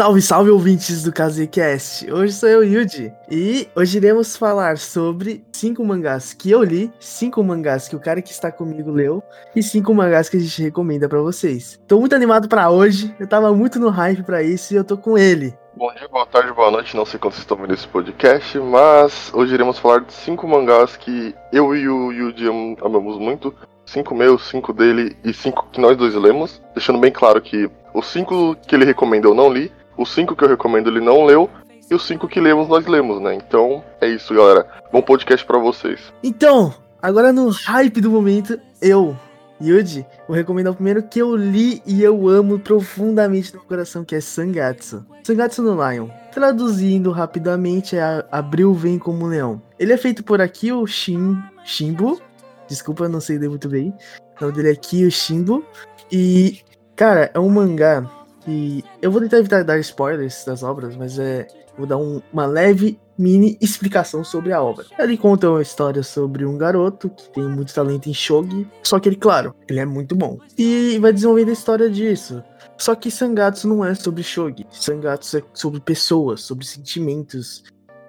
Salve, salve ouvintes do KZCast! Hoje sou eu, Yuji, e hoje iremos falar sobre cinco mangás que eu li, cinco mangás que o cara que está comigo leu e cinco mangás que a gente recomenda para vocês. Tô muito animado para hoje, eu tava muito no hype para isso e eu tô com ele. Bom dia, boa tarde, boa noite, não sei quando vocês estão vendo esse podcast, mas hoje iremos falar de cinco mangás que eu e o Yuji amamos muito, cinco meus, cinco dele e cinco que nós dois lemos, deixando bem claro que os cinco que ele recomenda eu não li, os cinco que eu recomendo ele não leu, e os cinco que lemos nós lemos, né? Então é isso, galera. Bom podcast para vocês. Então, agora no hype do momento, eu, Yuji, vou recomendar o primeiro que eu li e eu amo profundamente no coração, que é Sangatsu. Sangatsu no Lion. Traduzindo rapidamente, é Abril Vem Como Leão. Ele é feito por Akio Shin, Shimbo. Desculpa, não sei ler muito bem. O nome dele é Akio Shimbo. E Cara, é um mangá que. Eu vou tentar evitar dar spoilers das obras, mas é. Vou dar um, uma leve mini explicação sobre a obra. Ele conta uma história sobre um garoto que tem muito talento em shogi, só que ele, claro, ele é muito bom. E vai desenvolvendo a história disso. Só que Sangatsu não é sobre shogi. Sangatsu é sobre pessoas, sobre sentimentos.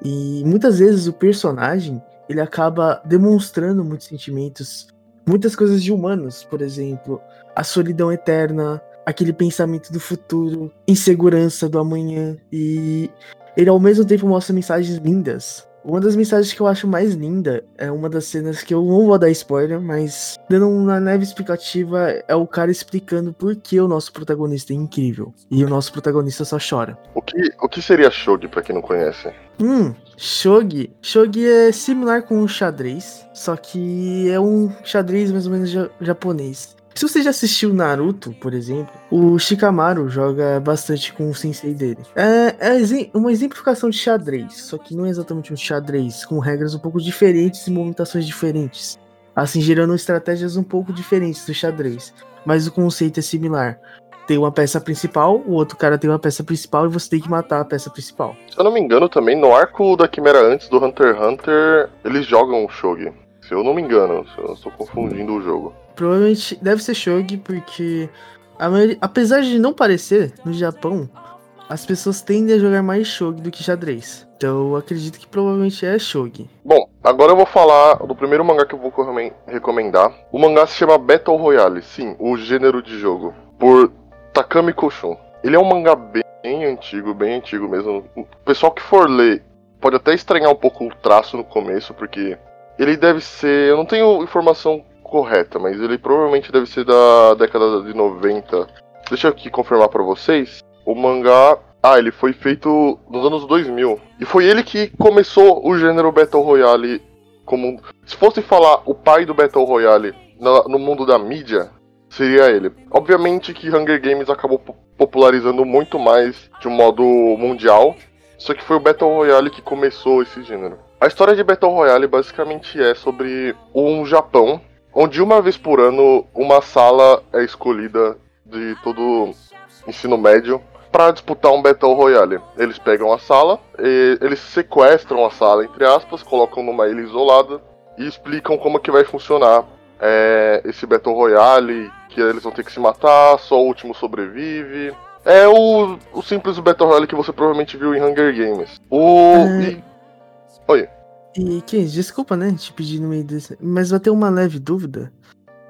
E muitas vezes o personagem, ele acaba demonstrando muitos sentimentos, muitas coisas de humanos, por exemplo, a solidão eterna, aquele pensamento do futuro, insegurança do amanhã e ele ao mesmo tempo mostra mensagens lindas. Uma das mensagens que eu acho mais linda é uma das cenas que eu não vou dar spoiler, mas dando uma leve explicativa é o cara explicando por que o nosso protagonista é incrível e o nosso protagonista só chora. O que, o que seria shogi para quem não conhece? Hum, shogi. Shogi é similar com o xadrez, só que é um xadrez mais ou menos japonês. Se você já assistiu Naruto, por exemplo, o Shikamaru joga bastante com o sensei dele. É, é uma exemplificação de xadrez, só que não é exatamente um xadrez, com regras um pouco diferentes e movimentações diferentes. Assim, gerando estratégias um pouco diferentes do xadrez. Mas o conceito é similar. Tem uma peça principal, o outro cara tem uma peça principal e você tem que matar a peça principal. Se eu não me engano, também no arco da Quimera antes do Hunter x Hunter, eles jogam o Shogi. Se eu não me engano, eu estou confundindo o jogo. Provavelmente deve ser Shogi, porque maioria, apesar de não parecer, no Japão, as pessoas tendem a jogar mais Shogi do que xadrez. Então eu acredito que provavelmente é Shogi. Bom, agora eu vou falar do primeiro mangá que eu vou recomendar. O mangá se chama Battle Royale, sim, o gênero de jogo, por Takami Koshun. Ele é um mangá bem antigo, bem antigo mesmo. O pessoal que for ler pode até estranhar um pouco o traço no começo, porque ele deve ser. Eu não tenho informação correta, mas ele provavelmente deve ser da década de 90. Deixa eu aqui confirmar para vocês. O mangá. Ah, ele foi feito nos anos 2000. E foi ele que começou o gênero Battle Royale como. Se fosse falar o pai do Battle Royale no, mundo da mídia, seria ele. Obviamente que Hunger Games acabou popularizando muito mais de um modo mundial. Só que foi o Battle Royale que começou esse gênero. A história de Battle Royale basicamente é sobre um Japão onde uma vez por ano uma sala é escolhida de todo ensino médio para disputar um Battle Royale. Eles pegam a sala, eles sequestram a sala, entre aspas, colocam numa ilha isolada e explicam como que vai funcionar é, esse Battle Royale, que eles vão ter que se matar, só o último sobrevive. É o, o simples Battle Royale que você provavelmente viu em Hunger Games. O. É... E... Oi. E, que desculpa, né, te pedir no meio desse, mas eu tenho uma leve dúvida.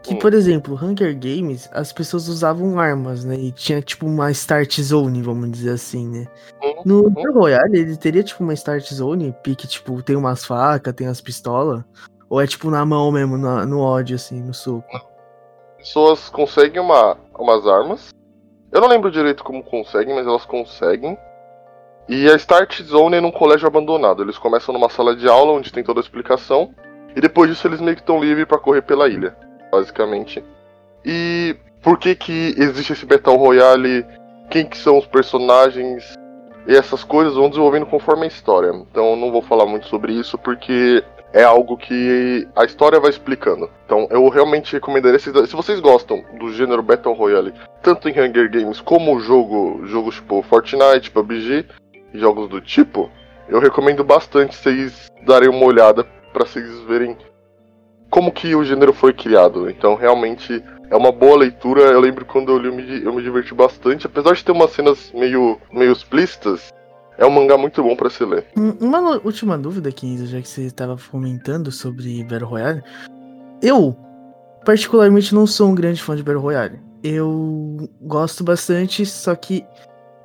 Que, hum. por exemplo, Hunger Games, as pessoas usavam armas, né? E tinha, tipo, uma start zone, vamos dizer assim, né? Uhum. No Battle uhum. Royale, ele teria, tipo, uma start zone, pique, tipo, tem umas facas, tem as pistolas? Ou é, tipo, na mão mesmo, na, no ódio, assim, no soco? Pessoas conseguem uma, umas armas. Eu não lembro direito como conseguem, mas elas conseguem. E a Start Zone é num colégio abandonado. Eles começam numa sala de aula onde tem toda a explicação. E depois disso eles meio que estão livres para correr pela ilha, basicamente. E por que que existe esse Battle Royale? Quem que são os personagens? E essas coisas vão desenvolvendo conforme a história. Então não vou falar muito sobre isso porque é algo que a história vai explicando. Então eu realmente recomendaria se, se vocês gostam do gênero Battle Royale, tanto em Hunger Games como jogo, jogos tipo Fortnite, PUBG, jogos do tipo, eu recomendo bastante vocês darem uma olhada para vocês verem como que o gênero foi criado. Então, realmente, é uma boa leitura. Eu lembro quando eu li, eu me, eu me diverti bastante. Apesar de ter umas cenas meio, meio explícitas, é um mangá muito bom para se ler. Uma última dúvida, Kenzo, já que você estava comentando sobre Battle Royale. Eu, particularmente, não sou um grande fã de Battle Royale. Eu gosto bastante, só que.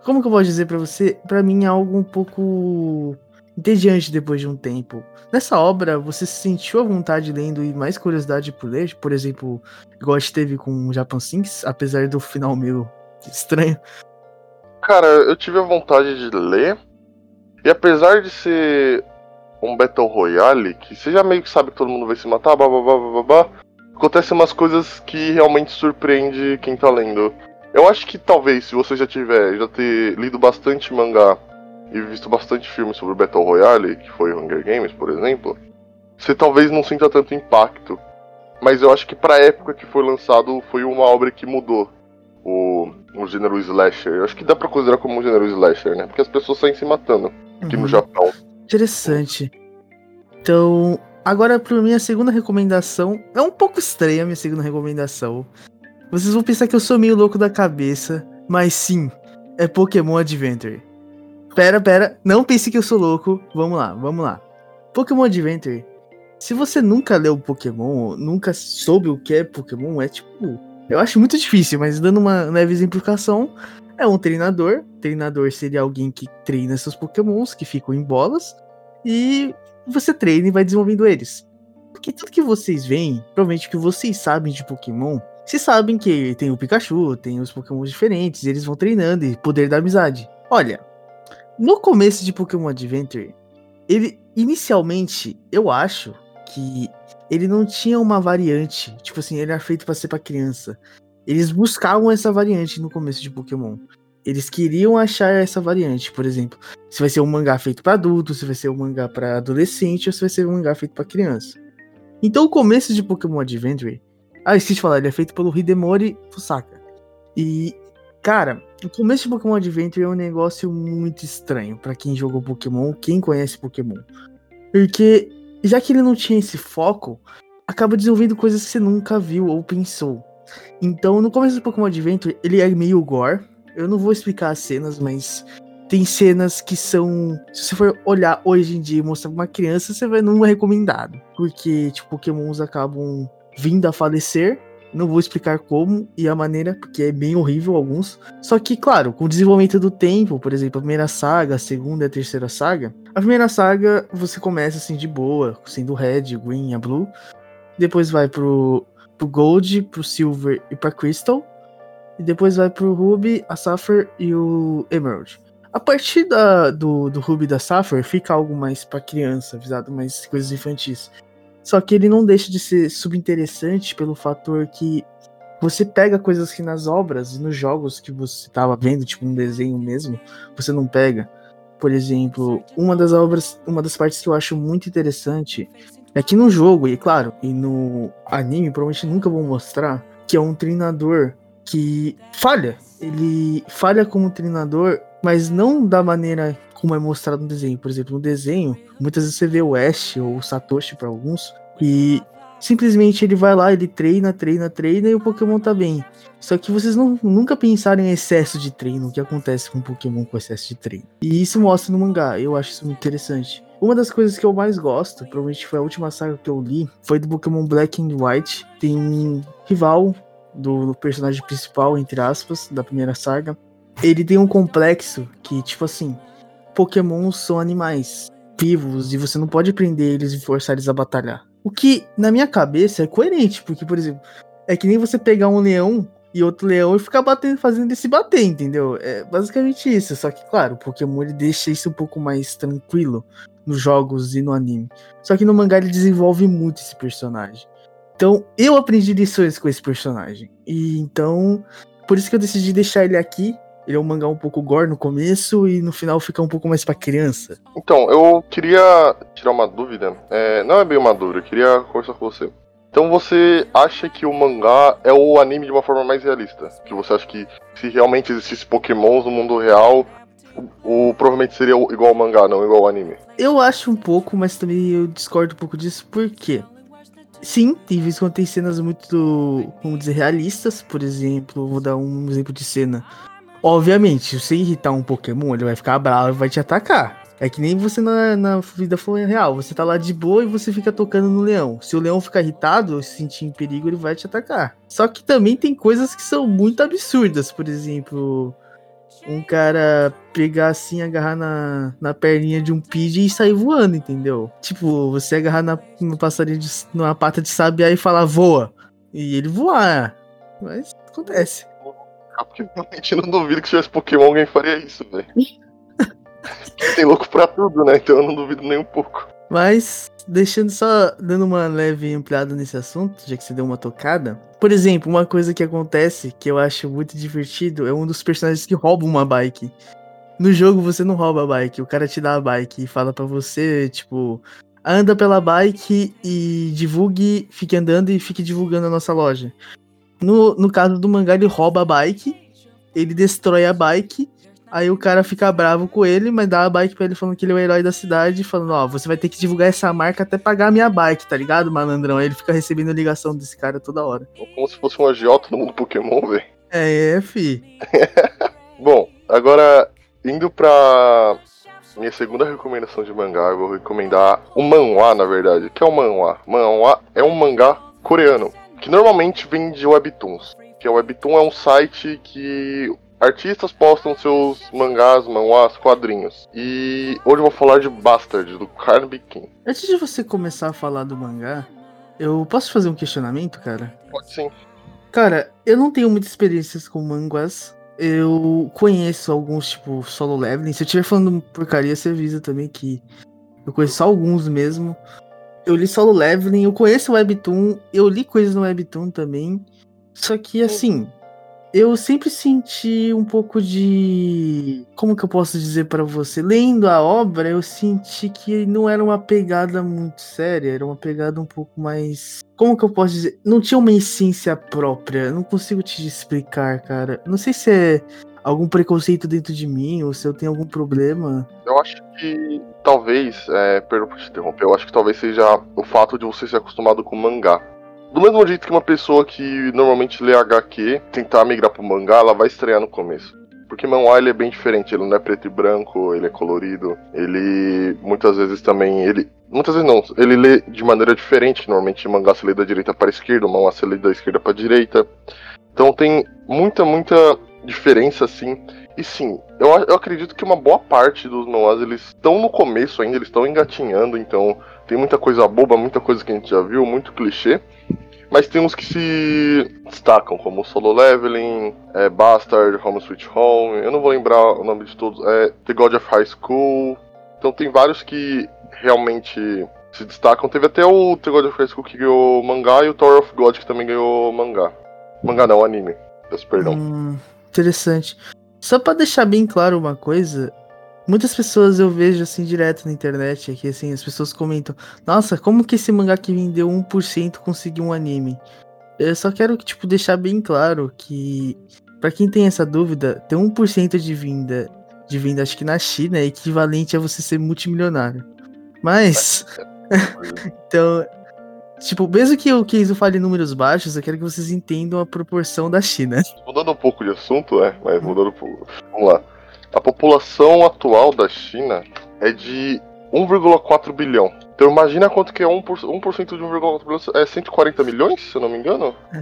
Como que eu posso dizer para você? Para mim é algo um pouco entediante depois de um tempo. Nessa obra, você sentiu a vontade lendo e mais curiosidade por ler? Por exemplo, igual a gente teve com o Japan Sinks, apesar do final meio estranho. Cara, eu tive a vontade de ler. E apesar de ser um Battle Royale, que você já meio que sabe que todo mundo vai se matar, babá, babá, acontecem umas coisas que realmente surpreende quem tá lendo. Eu acho que talvez, se você já tiver, já ter lido bastante mangá e visto bastante filmes sobre Battle Royale, que foi Hunger Games, por exemplo, você talvez não sinta tanto impacto. Mas eu acho que pra época que foi lançado, foi uma obra que mudou o, o gênero slasher. Eu acho que dá pra considerar como um gênero slasher, né? Porque as pessoas saem se matando aqui uhum. no Japão. Interessante. Então, agora pra minha segunda recomendação. É um pouco estranha a minha segunda recomendação. Vocês vão pensar que eu sou meio louco da cabeça, mas sim, é Pokémon Adventure. Pera, pera, não pense que eu sou louco. Vamos lá, vamos lá. Pokémon Adventure. Se você nunca leu Pokémon, nunca soube o que é Pokémon, é tipo. Eu acho muito difícil, mas dando uma leve exemplificação, é um treinador. Treinador seria alguém que treina seus Pokémons, que ficam em bolas, e você treina e vai desenvolvendo eles. Porque tudo que vocês veem, provavelmente que vocês sabem de Pokémon, vocês sabem que tem o Pikachu, tem os Pokémon diferentes, eles vão treinando e poder da amizade. Olha, no começo de Pokémon Adventure, ele inicialmente, eu acho que ele não tinha uma variante, tipo assim, ele era feito para ser para criança. Eles buscavam essa variante no começo de Pokémon. Eles queriam achar essa variante, por exemplo, se vai ser um mangá feito para adulto, se vai ser um mangá para adolescente ou se vai ser um mangá feito para criança. Então o começo de Pokémon Adventure, ah, esqueci de falar, ele é feito pelo Hidemori Fusaka. E Cara, o começo de Pokémon Adventure é um negócio muito estranho para quem jogou Pokémon, quem conhece Pokémon. Porque, já que ele não tinha esse foco, acaba desenvolvendo coisas que você nunca viu ou pensou. Então, no começo do Pokémon Adventure, ele é meio gore. Eu não vou explicar as cenas, mas tem cenas que são. Se você for olhar hoje em dia e mostrar pra uma criança, você vai não é recomendado. Porque, tipo, Pokémons acabam vindo a falecer não vou explicar como e a maneira, porque é bem horrível alguns. Só que, claro, com o desenvolvimento do tempo, por exemplo, a primeira saga, a segunda e a terceira saga. A primeira saga você começa assim de boa, sendo Red, Green e Blue. Depois vai pro, pro Gold, pro Silver e pra Crystal. E depois vai pro Ruby, a Sapphire e o Emerald. A partir da, do, do Ruby da Sapphire fica algo mais pra criança, visado mais coisas infantis. Só que ele não deixa de ser subinteressante pelo fator que você pega coisas que nas obras e nos jogos que você estava vendo, tipo um desenho mesmo, você não pega. Por exemplo, uma das obras, uma das partes que eu acho muito interessante é que no jogo, e claro, e no anime, provavelmente nunca vão mostrar, que é um treinador que falha. Ele falha como treinador, mas não da maneira como é mostrado no desenho. Por exemplo, no desenho, muitas vezes você vê o Ash ou o Satoshi para alguns, e simplesmente ele vai lá, ele treina, treina, treina e o Pokémon tá bem. Só que vocês não, nunca pensaram em excesso de treino, o que acontece com o Pokémon com excesso de treino. E isso mostra no mangá, eu acho isso muito interessante. Uma das coisas que eu mais gosto, provavelmente foi a última saga que eu li, foi do Pokémon Black and White. Tem um rival do personagem principal, entre aspas, da primeira saga. Ele tem um complexo que, tipo assim, Pokémons são animais vivos e você não pode prender eles e forçar eles a batalhar. O que, na minha cabeça, é coerente, porque, por exemplo, é que nem você pegar um leão e outro leão e ficar batendo, fazendo ele se bater, entendeu? É basicamente isso. Só que, claro, o Pokémon ele deixa isso um pouco mais tranquilo nos jogos e no anime. Só que no mangá ele desenvolve muito esse personagem. Então, eu aprendi lições com esse personagem. E então, por isso que eu decidi deixar ele aqui ele é um mangá um pouco gore no começo e no final fica um pouco mais para criança. Então, eu queria tirar uma dúvida. É, não é bem uma dúvida, eu queria conversar com você. Então você acha que o mangá é o anime de uma forma mais realista? Que você acha que se realmente existisse pokémons no mundo real, o, o, provavelmente seria igual ao mangá, não igual ao anime? Eu acho um pouco, mas também eu discordo um pouco disso, por quê? sim, tem vezes quando tem cenas muito, vamos dizer, realistas. Por exemplo, vou dar um exemplo de cena. Obviamente, se você irritar um Pokémon, ele vai ficar bravo e vai te atacar. É que nem você na, na vida real. Você tá lá de boa e você fica tocando no leão. Se o leão ficar irritado, se sentir em perigo, ele vai te atacar. Só que também tem coisas que são muito absurdas. Por exemplo, um cara pegar assim, agarrar na, na perninha de um pidgey e sair voando, entendeu? Tipo, você agarrar na, passarinho de, numa pata de sabiá e falar voa. E ele voar. Mas acontece. Porque realmente não duvido que se tivesse Pokémon alguém faria isso, velho. Tem louco pra tudo, né? Então eu não duvido nem um pouco. Mas, deixando só, dando uma leve ampliada nesse assunto, já que você deu uma tocada. Por exemplo, uma coisa que acontece, que eu acho muito divertido, é um dos personagens que rouba uma bike. No jogo você não rouba a bike, o cara te dá a bike e fala para você, tipo, anda pela bike e divulgue, fique andando e fique divulgando a nossa loja. No, no caso do mangá, ele rouba a bike, ele destrói a bike Aí o cara fica bravo com ele, mas dá a bike pra ele falando que ele é o herói da cidade, falando, ó, você vai ter que divulgar essa marca até pagar a minha bike, tá ligado, malandrão? Aí ele fica recebendo ligação desse cara toda hora. Como se fosse um agiota no mundo Pokémon, velho. É, é, fi. Bom, agora, indo pra minha segunda recomendação de mangá, eu vou recomendar o manhwa, na verdade. O que é o manhwa? Manhwa é um mangá coreano, que normalmente vem de webtoons. Que o webtoon é um site que Artistas postam seus mangás, manhwas, quadrinhos. E hoje eu vou falar de Bastard, do Carnaby King. Antes de você começar a falar do mangá, eu posso fazer um questionamento, cara? Pode sim. Cara, eu não tenho muitas experiências com manguas. Eu conheço alguns, tipo, solo leveling. Se eu estiver falando porcaria, você avisa também que eu conheço só alguns mesmo. Eu li solo leveling, eu conheço o Webtoon, eu li coisas no Webtoon também. Só que, assim, eu sempre senti um pouco de. Como que eu posso dizer para você? Lendo a obra, eu senti que não era uma pegada muito séria, era uma pegada um pouco mais. Como que eu posso dizer? Não tinha uma essência própria. Não consigo te explicar, cara. Não sei se é algum preconceito dentro de mim ou se eu tenho algum problema. Eu acho que talvez, é, perdão te interromper, eu acho que talvez seja o fato de você ser acostumado com mangá. Do mesmo jeito que uma pessoa que normalmente lê HQ tentar migrar pro mangá, ela vai estrear no começo. Porque manhwa ele é bem diferente, ele não é preto e branco, ele é colorido, ele muitas vezes também, ele muitas vezes não, ele lê de maneira diferente, normalmente mangá se lê da direita para a esquerda, manhwa se lê da esquerda para a direita. Então tem muita, muita diferença assim. E sim, eu, eu acredito que uma boa parte dos manhwas eles estão no começo ainda, eles estão engatinhando, então tem muita coisa boba, muita coisa que a gente já viu, muito clichê. Mas tem uns que se destacam, como Solo Leveling, é, Bastard, Home Sweet Home. Eu não vou lembrar o nome de todos. É The God of High School. Então tem vários que realmente se destacam. Teve até o The God of High School que ganhou mangá e o Tower of God que também ganhou mangá. Mangá não, anime. Peço perdão. Hum, interessante. Só para deixar bem claro uma coisa, Muitas pessoas eu vejo assim direto na internet, aqui assim, as pessoas comentam: "Nossa, como que esse mangá que vendeu 1% conseguiu um anime?". Eu só quero tipo deixar bem claro que para quem tem essa dúvida, ter 1% de venda de venda acho que na China é equivalente a você ser multimilionário. Mas então, tipo, mesmo que o Keizo fale números baixos, eu quero que vocês entendam a proporção da China. Mudando um pouco de assunto, é, mas mudando um pouco. Vamos lá. A população atual da China é de 1,4 bilhão. Então imagina quanto que é 1%, 1 de 1,4 bilhão. É 140 milhões, se eu não me engano? É,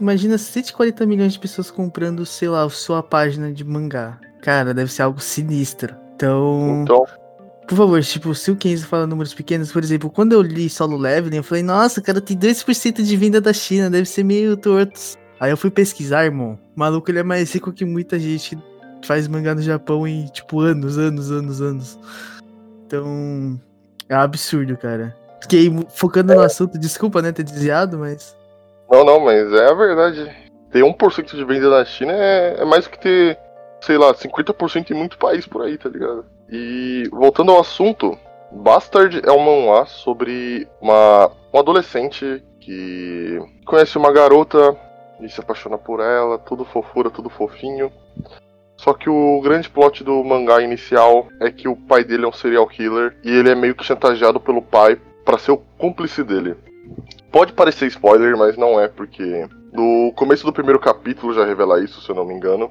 imagina 140 milhões de pessoas comprando, sei lá, sua página de mangá. Cara, deve ser algo sinistro. Então... Então... Por favor, tipo, se o Kenzo fala números pequenos, por exemplo, quando eu li Solo Leveling, eu falei, nossa, cara, tem 2% de venda da China, deve ser meio torto. Aí eu fui pesquisar, irmão. O maluco, ele é mais rico que muita gente faz mangá no Japão em, tipo, anos, anos, anos, anos. Então, é um absurdo, cara. Fiquei focando no assunto, desculpa, né, ter desviado, mas. Não, não, mas é a verdade. Ter 1% de venda na China é, é mais do que ter, sei lá, 50% em muito país por aí, tá ligado? E voltando ao assunto, Bastard é um manhwa sobre uma, um adolescente que conhece uma garota e se apaixona por ela, tudo fofura, tudo fofinho. Só que o grande plot do mangá inicial é que o pai dele é um serial killer e ele é meio que chantageado pelo pai para ser o cúmplice dele. pode parecer spoiler, mas não é, porque no começo do primeiro capítulo já revela isso, se eu não me engano.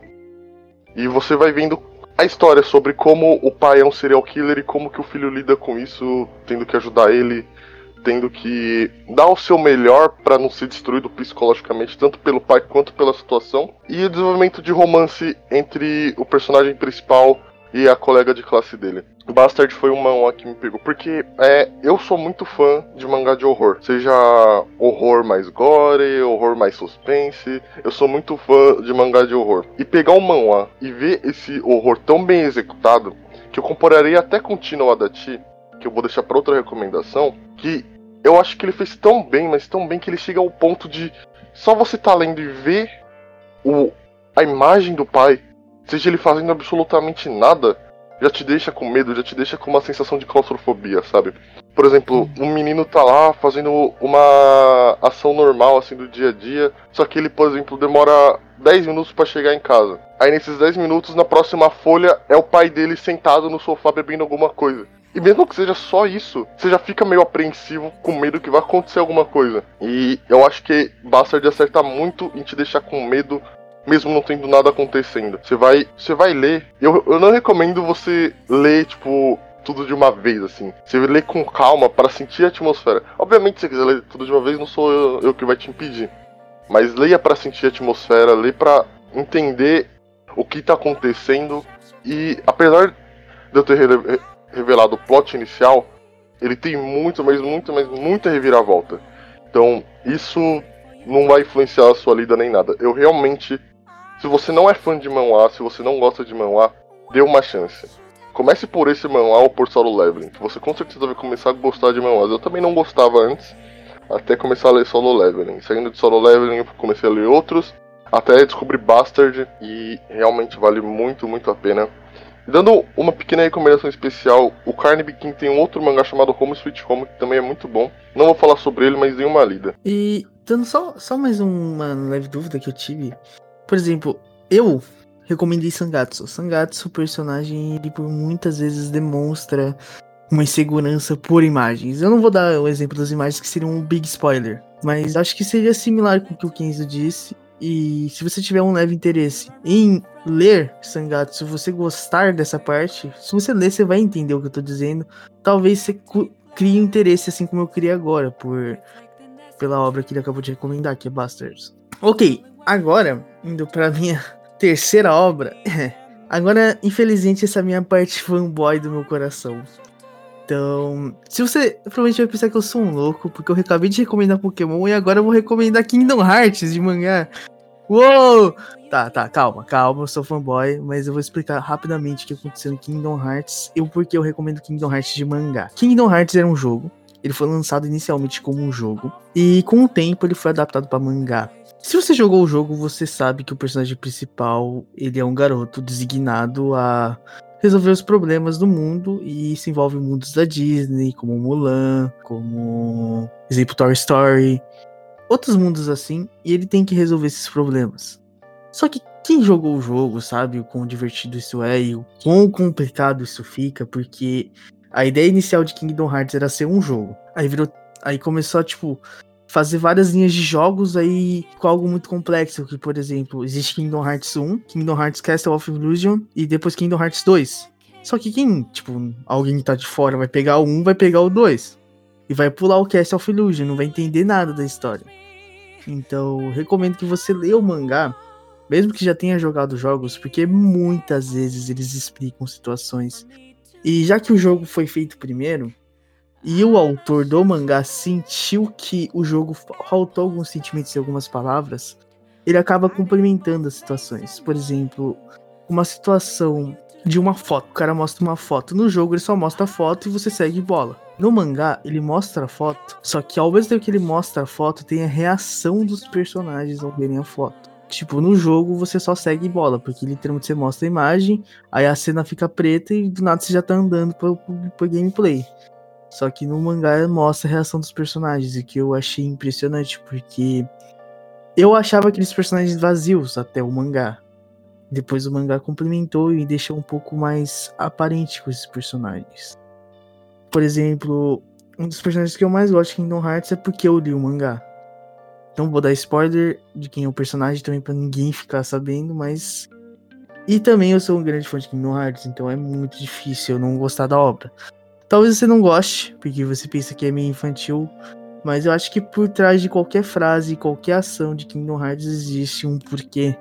E você vai vendo a história sobre como o pai é um serial killer e como que o filho lida com isso, tendo que ajudar ele, tendo que dar o seu melhor para não ser destruído psicologicamente, tanto pelo pai quanto pela situação. E o desenvolvimento de romance entre o personagem principal e a colega de classe dele. Bastard foi uma, uma que me pegou, porque é, eu sou muito fã de mangá de horror, seja horror mais gore, horror mais suspense, eu sou muito fã de mangá de horror. E pegar um manhwa e ver esse horror tão bem executado, que eu compararia até com Tino Adachi, que eu vou deixar para outra recomendação, que eu acho que ele fez tão bem, mas tão bem que ele chega ao ponto de só você tá lendo e ver o, a imagem do pai seja ele fazendo absolutamente nada, já te deixa com medo, já te deixa com uma sensação de claustrofobia, sabe? Por exemplo, um menino tá lá fazendo uma ação normal, assim, do dia a dia, só que ele, por exemplo, demora 10 minutos para chegar em casa. Aí nesses 10 minutos, na próxima folha, é o pai dele sentado no sofá bebendo alguma coisa. E mesmo que seja só isso, você já fica meio apreensivo, com medo que vai acontecer alguma coisa. E eu acho que Bastard acerta muito em te deixar com medo mesmo não tendo nada acontecendo. Você vai, você vai ler. Eu, eu não recomendo você ler, tipo, tudo de uma vez, assim. Você lê com calma para sentir a atmosfera. Obviamente, se você quiser ler tudo de uma vez, não sou eu, eu que vai te impedir. Mas leia para sentir a atmosfera, leia para entender o que tá acontecendo. E apesar de eu ter revelado o plot inicial, ele tem muito, mas muito, mas muita reviravolta. Então, isso não vai influenciar a sua lida nem nada. Eu realmente se você não é fã de manhwa, se você não gosta de manhwa, dê uma chance. Comece por esse manhwa ou por solo leveling, que você com certeza vai começar a gostar de manhwas. Eu também não gostava antes, até começar a ler solo leveling. Saindo de solo leveling, eu comecei a ler outros, até descobrir Bastard, e realmente vale muito, muito a pena. Dando uma pequena recomendação especial, o Carnaby King tem um outro mangá chamado Home Sweet Home, que também é muito bom. Não vou falar sobre ele, mas dê uma lida. E dando só, só mais uma leve dúvida que eu tive. Por exemplo, eu recomendei Sangatsu. Sangatsu, o personagem, ele por muitas vezes demonstra uma insegurança por imagens. Eu não vou dar o exemplo das imagens que seriam um big spoiler, mas acho que seria similar com o que o Kenzo disse. E se você tiver um leve interesse em ler Sangatsu, se você gostar dessa parte, se você ler, você vai entender o que eu tô dizendo. Talvez você crie interesse, assim como eu criei agora, por pela obra que ele acabou de recomendar, que é Bastards. Ok, Agora, indo pra minha terceira obra. Agora, infelizmente, essa é a minha parte fanboy do meu coração. Então, se você provavelmente vai pensar que eu sou um louco, porque eu acabei de recomendar Pokémon e agora eu vou recomendar Kingdom Hearts de mangá. Uou! Tá, tá, calma, calma, eu sou fanboy, mas eu vou explicar rapidamente o que aconteceu em Kingdom Hearts e o porquê eu recomendo Kingdom Hearts de mangá. Kingdom Hearts era um jogo, ele foi lançado inicialmente como um jogo, e com o tempo ele foi adaptado para mangá. Se você jogou o jogo, você sabe que o personagem principal, ele é um garoto designado a resolver os problemas do mundo e se envolve em mundos da Disney, como Mulan, como exemplo Toy Story, outros mundos assim, e ele tem que resolver esses problemas. Só que quem jogou o jogo sabe o quão divertido isso é e o quão complicado isso fica, porque a ideia inicial de Kingdom Hearts era ser um jogo. Aí virou, aí começou a tipo fazer várias linhas de jogos aí com algo muito complexo, que por exemplo, existe Kingdom Hearts 1, Kingdom Hearts Castle of Illusion e depois Kingdom Hearts 2. Só que quem, tipo, alguém que tá de fora vai pegar o 1, vai pegar o 2 e vai pular o Castle of Illusion, não vai entender nada da história. Então, recomendo que você leia o mangá, mesmo que já tenha jogado jogos, porque muitas vezes eles explicam situações. E já que o jogo foi feito primeiro, e o autor do mangá sentiu que o jogo faltou alguns sentimentos e algumas palavras, ele acaba complementando as situações. Por exemplo, uma situação de uma foto. O cara mostra uma foto. No jogo ele só mostra a foto e você segue bola. No mangá, ele mostra a foto, só que ao mesmo tempo que ele mostra a foto, tem a reação dos personagens ao verem a foto. Tipo, no jogo você só segue bola, porque literalmente você mostra a imagem, aí a cena fica preta e do nada você já tá andando pro, pro, pro gameplay. Só que no mangá mostra a reação dos personagens, e que eu achei impressionante, porque eu achava aqueles personagens vazios até o mangá. Depois o mangá complementou e deixou um pouco mais aparente com esses personagens. Por exemplo, um dos personagens que eu mais gosto de Kingdom Hearts é porque eu li o mangá. Não vou dar spoiler de quem é o personagem também pra ninguém ficar sabendo, mas. E também eu sou um grande fã de Kingdom Hearts, então é muito difícil eu não gostar da obra. Talvez você não goste, porque você pensa que é meio infantil, mas eu acho que por trás de qualquer frase, qualquer ação de Kingdom Hearts existe um porquê.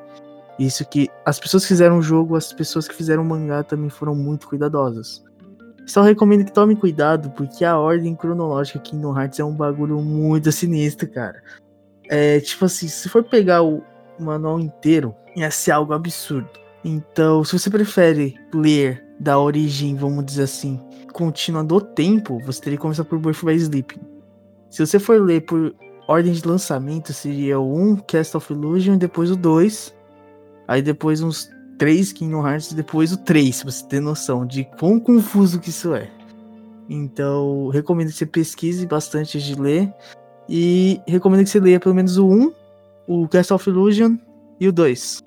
Isso que as pessoas que fizeram o jogo, as pessoas que fizeram o mangá também foram muito cuidadosas. Só recomendo que tome cuidado, porque a ordem cronológica Kingdom Hearts é um bagulho muito sinistro, cara. É tipo assim, se for pegar o manual inteiro, ia ser algo absurdo. Então, se você prefere ler da origem, vamos dizer assim, contínua do tempo, você teria que começar por Birth by Sleep. Se você for ler por ordem de lançamento, seria o 1, Cast of Illusion, depois o 2, aí depois uns 3 Kingdom Hearts, e depois o 3, pra você ter noção de quão confuso que isso é. Então, recomendo que você pesquise bastante de ler. E recomendo que você leia pelo menos o 1, o Cast of Illusion e o 2.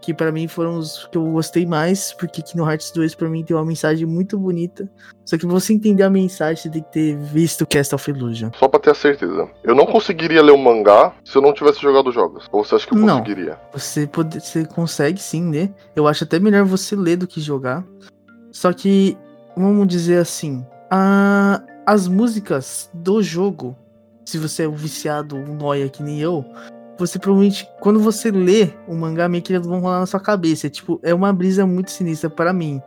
Que para mim foram os que eu gostei mais, porque aqui no Hearts 2 para mim tem uma mensagem muito bonita. Só que pra você entender a mensagem, você tem que ter visto o Cast of Illusion. Só pra ter a certeza. Eu não conseguiria ler o mangá se eu não tivesse jogado os jogos. Ou você acha que eu Não. conseguiria? Você, pode, você consegue sim ler. Eu acho até melhor você ler do que jogar. Só que, vamos dizer assim, a, as músicas do jogo, se você é um viciado, um noia que nem eu, você provavelmente, quando você lê o mangá, meio que eles vão rolar na sua cabeça. É, tipo, é uma brisa muito sinistra para mim.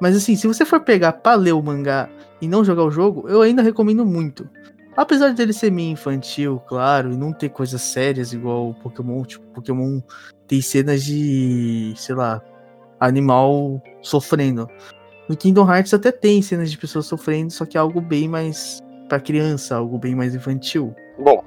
Mas assim, se você for pegar pra ler o mangá e não jogar o jogo, eu ainda recomendo muito. Apesar dele ser meio infantil, claro, e não ter coisas sérias igual o Pokémon, tipo, Pokémon tem cenas de, sei lá, animal sofrendo. No Kingdom Hearts até tem cenas de pessoas sofrendo, só que é algo bem mais pra criança, algo bem mais infantil. Bom,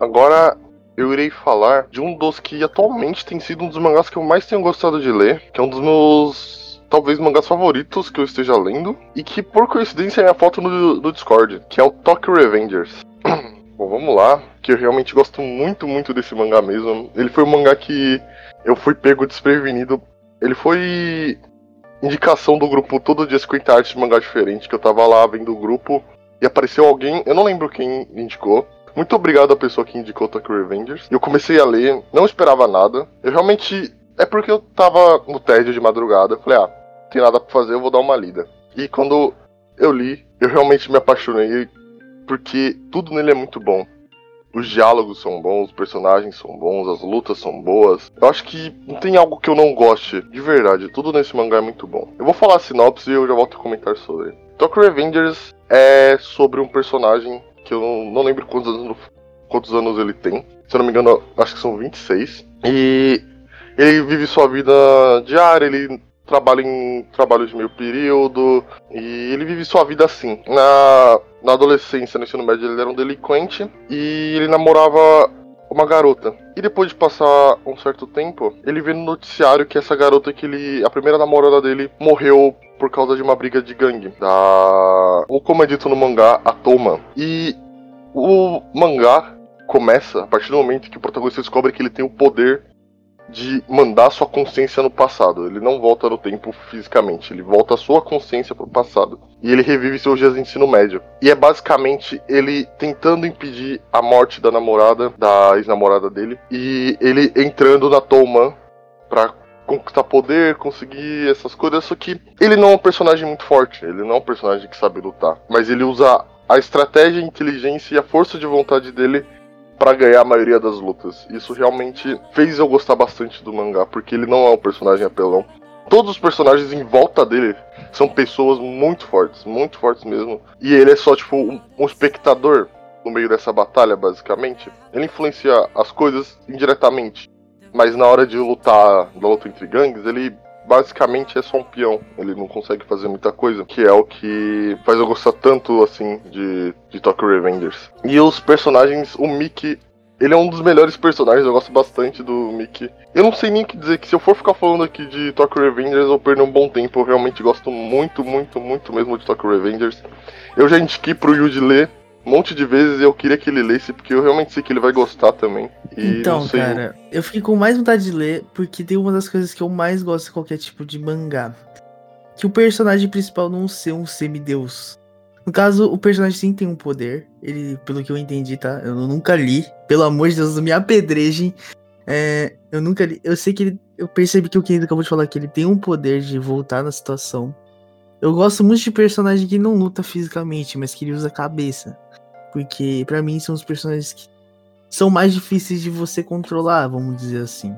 agora eu irei falar de um dos que atualmente tem sido um dos mangás que eu mais tenho gostado de ler, que é um dos meus talvez mangás favoritos que eu esteja lendo, e que por coincidência é a foto no, no Discord, que é o Tokyo Revengers. Bom, vamos lá, que eu realmente gosto muito, muito desse mangá mesmo. Ele foi um mangá que eu fui pego desprevenido. Ele foi indicação do grupo Todo Dia 50 Artes de Mangá Diferente, que eu tava lá vendo o grupo e apareceu alguém, eu não lembro quem indicou. Muito obrigado à pessoa que indicou Tokyo Revengers. Eu comecei a ler, não esperava nada. Eu realmente. É porque eu tava no tédio de madrugada. Falei, ah, tem nada pra fazer, eu vou dar uma lida. E quando eu li, eu realmente me apaixonei. Porque tudo nele é muito bom. Os diálogos são bons, os personagens são bons, as lutas são boas. Eu acho que não tem algo que eu não goste, de verdade. Tudo nesse mangá é muito bom. Eu vou falar a sinopse e eu já volto a comentar sobre. Tokyo Revengers é sobre um personagem que eu não, lembro quantos anos, quantos anos ele tem. Se eu não me engano, acho que são 26. E ele vive sua vida diária, ele trabalha em trabalho de meio período e ele vive sua vida assim. Na, na adolescência, no ensino médio, ele era um delinquente e ele namorava uma garota. E depois de passar um certo tempo, ele vê no noticiário que essa garota que ele. a primeira namorada dele morreu por causa de uma briga de gangue. Da. Ou como é dito no mangá, a Toma. E o mangá começa a partir do momento que o protagonista descobre que ele tem o poder de mandar sua consciência no passado. Ele não volta no tempo fisicamente, ele volta a sua consciência pro passado. E ele revive seus dias de ensino médio. E é basicamente ele tentando impedir a morte da namorada, da ex-namorada dele, e ele entrando na Tolman pra conquistar poder, conseguir essas coisas, só que ele não é um personagem muito forte, ele não é um personagem que sabe lutar, mas ele usa a estratégia, a inteligência e a força de vontade dele para ganhar a maioria das lutas. Isso realmente fez eu gostar bastante do mangá, porque ele não é um personagem apelão. Todos os personagens em volta dele são pessoas muito fortes, muito fortes mesmo. E ele é só tipo um, espectador no meio dessa batalha, basicamente. Ele influencia as coisas indiretamente. Mas na hora de lutar, da luta entre gangues, ele basicamente é só um peão. Ele não consegue fazer muita coisa, que é o que faz eu gostar tanto, assim, de, de Tokyo Revengers. E os personagens, o Mickey, ele é um dos melhores personagens, eu gosto bastante do Mickey. Eu não sei nem o que dizer, que se eu for ficar falando aqui de Tokyo Revengers, eu perder um bom tempo. Eu realmente gosto muito, muito, muito mesmo de Tokyo Revengers. Eu já indiquei pro Yuji ler um monte de vezes e eu queria que ele lesse, porque eu realmente sei que ele vai gostar também. E então, cara, eu fiquei com mais vontade de ler, porque tem uma das coisas que eu mais gosto de qualquer tipo de mangá. Que o personagem principal não ser um semideus. No caso, o personagem sim tem um poder. Ele, pelo que eu entendi, tá? Eu nunca li. Pelo amor de Deus, não me apedrejem. É, eu nunca li. Eu sei que ele. Eu percebi que o Kendo acabou de falar que ele tem um poder de voltar na situação. Eu gosto muito de personagem que não luta fisicamente, mas que ele usa a cabeça. Porque para mim são os personagens que são mais difíceis de você controlar, vamos dizer assim.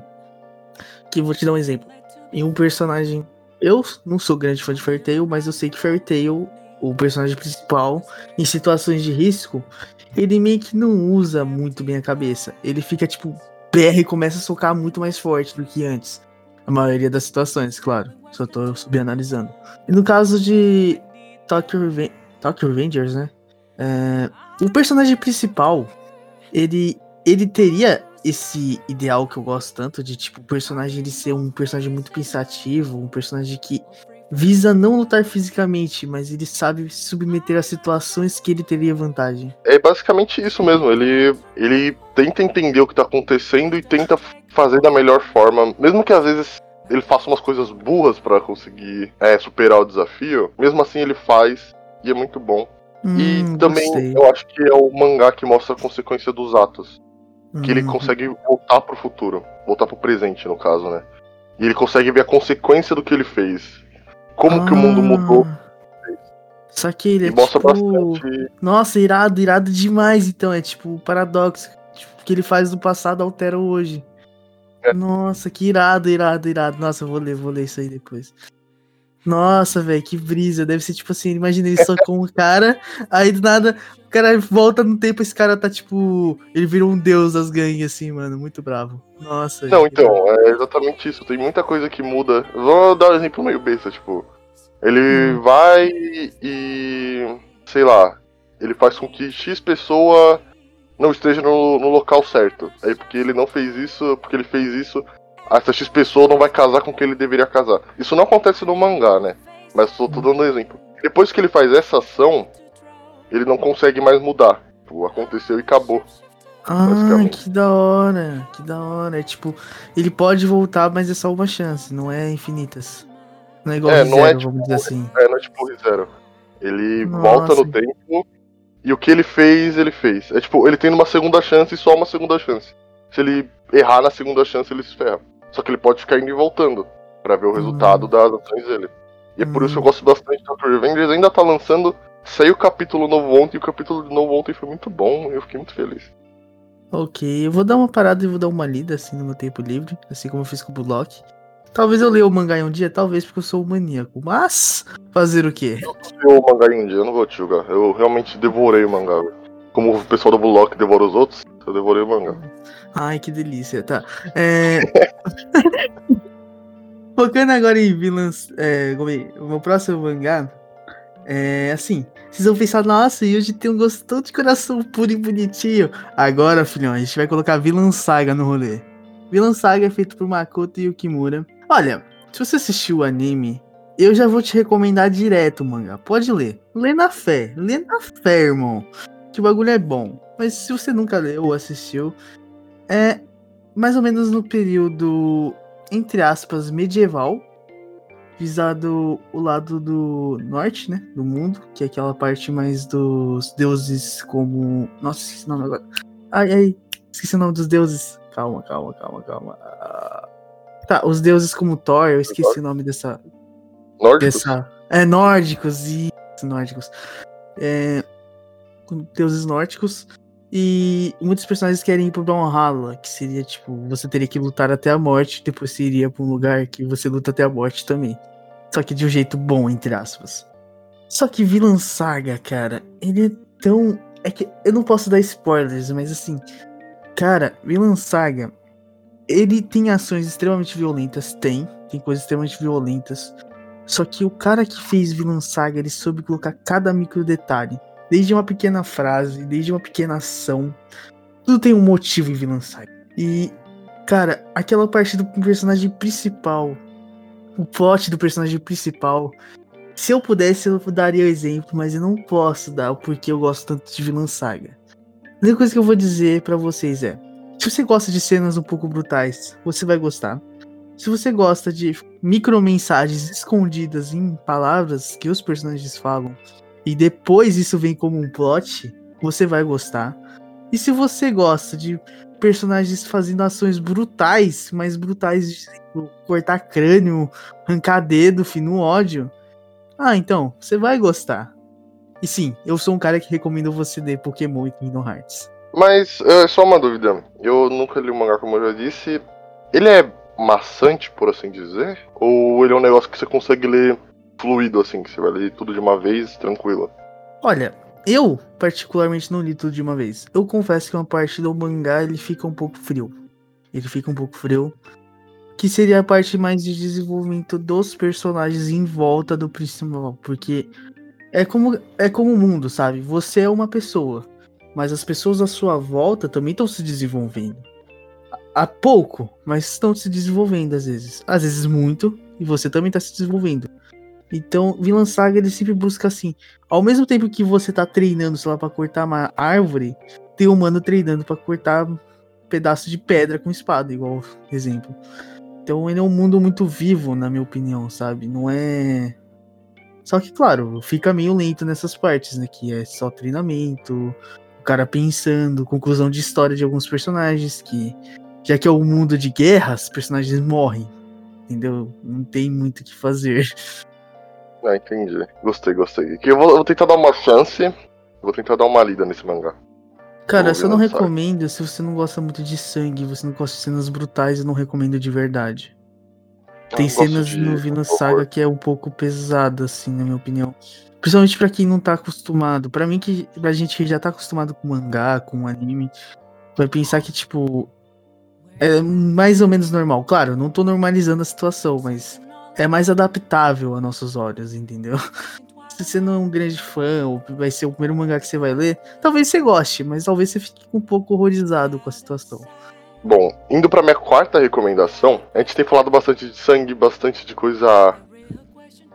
Que vou te dar um exemplo. Em um personagem. Eu não sou grande fã de Fairy Tail, mas eu sei que Fairy Tail, o personagem principal, em situações de risco, ele meio que não usa muito bem a cabeça. Ele fica tipo, berra e começa a socar muito mais forte do que antes. A maioria das situações, claro. Só tô subanalisando. E no caso de Tokyo, Reven Tokyo Revengers, né? É, o personagem principal, ele, ele teria esse ideal que eu gosto tanto de tipo o personagem de ser um personagem muito pensativo, um personagem que visa não lutar fisicamente, mas ele sabe se submeter a situações que ele teria vantagem. É basicamente isso mesmo. Ele, ele tenta entender o que tá acontecendo e tenta fazer da melhor forma, mesmo que às vezes ele faça umas coisas burras para conseguir é, superar o desafio. Mesmo assim ele faz e é muito bom. Hum, e também gostei. eu acho que é o mangá que mostra a consequência dos atos. Que ele Hum, consegue voltar pro futuro. Voltar pro presente, no caso, né? E ele consegue ver a consequência do que ele fez. Como que o mundo ah, mudou. Só que ele E é mostra tipo... bastante. Nossa, irado, irado demais, então. É tipo o paradoxo. Tipo, que ele faz do passado altera o hoje. É. Nossa, que irado, irado, irado. Nossa, eu vou ler, vou ler isso aí depois. Nossa, velho, que brisa. Deve ser tipo assim, imagina ele só com o cara, aí do nada o cara volta no tempo, esse cara tá tipo. Ele virou um deus das gangues, assim, mano. Muito bravo. Nossa. Não, então, é exatamente isso. Tem muita coisa que muda. Vou dar um exemplo meio besta, tipo. Ele Hum. vai e. sei lá. Ele faz com que X pessoa não esteja no, no local certo. Aí porque ele não fez isso, porque ele fez isso, essa X pessoa não vai casar com quem ele deveria casar. Isso não acontece no mangá, né? Mas só tô dando um exemplo. Depois que ele faz essa ação, ele não consegue mais mudar. Tipo, aconteceu e acabou. Ah, que da hora, que da hora. É tipo, ele pode voltar, mas é só uma chance, não é infinitas. Não é igual É, não é zero, tipo- vamos dizer assim. É, não é tipo ReZero. Ele Nossa. volta no tempo e o que ele fez, ele fez. É tipo, ele tem uma segunda chance e só uma segunda chance. Se ele errar na segunda chance, ele se ferra. Só que ele pode ficar indo e voltando pra ver o resultado das ações dele. E é por isso que eu Hum. gosto bastante de Dr. Revengers. Ainda tá lançando. Saiu o capítulo novo ontem e o capítulo de novo ontem foi muito bom. Eu fiquei muito feliz. Ok, eu vou dar uma parada e vou dar uma lida assim no meu tempo livre, assim como eu fiz com o Block. Talvez eu leia o mangá em um dia, talvez porque eu sou um maníaco. Mas, fazer o quê? Eu o mangá em um dia, eu não vou te julgar. Eu realmente devorei o mangá. Como o pessoal do Block devora os outros, eu devorei o mangá. Ai, que delícia, tá. É... Focando agora em vilãs. É, é, meu próximo mangá. É assim. Vocês vão pensar, nossa, e hoje tem um gosto todo de coração puro e bonitinho. Agora, filhão, a gente vai colocar Vilã Saga no rolê. Vilã Saga é feito por Makoto Yukimura. Olha, se você assistiu o anime, eu já vou te recomendar direto o mangá. Pode ler. Lê na fé. Lê na fé, irmão. Que o bagulho é bom. Mas se você nunca leu ou assistiu, é mais ou menos no período, entre aspas, medieval, visado o lado do norte, né, do mundo, que é aquela parte mais dos deuses como... Nossa, esqueci o nome agora. Ai, ai, esqueci o nome dos deuses. Calma, calma, calma, calma. Ah, Tá, os deuses como Thor, eu esqueci o nome dessa, Nórdicos? dessa. É, nórdicos, isso, nórdicos. É, deuses nórdicos. E muitos personagens querem ir pro Brawlhalla, que seria tipo, você teria que lutar até a morte, depois você iria pra um lugar que você luta até a morte também. Só que de um jeito bom, entre aspas. Só que Villan Saga, cara, ele é tão. É que eu não posso dar spoilers, mas assim. Cara, Villan Saga, ele tem ações extremamente violentas, tem. Tem coisas extremamente violentas. Só que o cara que fez Villan Saga, ele soube colocar cada micro detalhe. Desde uma pequena frase, desde uma pequena ação. Tudo tem um motivo em Villan Saga. E, cara, aquela parte do personagem principal. O plot do personagem principal. Se eu pudesse, eu daria o exemplo, mas eu não posso dar o porquê eu gosto tanto de Villan Saga. A única coisa que eu vou dizer pra vocês é: se você gosta de cenas um pouco brutais, você vai gostar. Se você gosta de micromensagens escondidas em palavras que os personagens falam, e depois isso vem como um plot, você vai gostar. E se você gosta de personagens fazendo ações brutais, mas brutais de tipo, cortar crânio, arrancar dedo, fim, no ódio, ah, então, você vai gostar. E sim, eu sou um cara que recomendo você ler Pokémon e Kingdom Hearts. Mas, é só uma dúvida. Eu nunca li o mangá, como eu já disse. Ele é maçante, por assim dizer? Ou ele é um negócio que você consegue ler fluido, assim, que você vai ler tudo de uma vez, tranquilo? Olha, eu, particularmente, não li tudo de uma vez. Eu confesso que uma parte do mangá ele fica um pouco frio. Ele fica um pouco frio. Que seria a parte mais de desenvolvimento dos personagens em volta do principal. Porque é como é como o mundo, sabe? Você é uma pessoa. Mas as pessoas à sua volta também estão se desenvolvendo. Há pouco, mas estão se desenvolvendo às vezes. Às vezes muito, e você também está se desenvolvendo. Então, Vinland Saga ele sempre busca assim. Ao mesmo tempo que você tá treinando, sei lá, pra cortar uma árvore, tem um humano treinando para cortar um pedaço de pedra com espada, igual exemplo. Então ele é um mundo muito vivo, na minha opinião, sabe? Não é. Só que, claro, fica meio lento nessas partes, né? Que é só treinamento, o cara pensando, conclusão de história de alguns personagens, que já que é um mundo de guerras, personagens morrem. Entendeu? Não tem muito o que fazer. Ah, entendi. Gostei, gostei. Que eu vou, vou, tentar dar uma chance. Vou tentar dar uma lida nesse mangá. Cara, eu não recomendo se você não gosta muito de sangue, você não gosta de cenas brutais, eu não recomendo de verdade. Tem cenas de... no Vinland Saga que é um pouco pesada, assim, na minha opinião. Principalmente para quem não tá acostumado. para mim, que pra gente que já tá acostumado com mangá, com anime, vai pensar que, tipo, é mais ou menos normal. Claro, não tô normalizando a situação, mas é mais adaptável a nossos olhos, entendeu? Se você não é um grande fã, ou vai ser o primeiro mangá que você vai ler, talvez você goste, mas talvez você fique um pouco horrorizado com a situação. Bom, indo pra minha quarta recomendação, a gente tem falado bastante de sangue, bastante de coisa.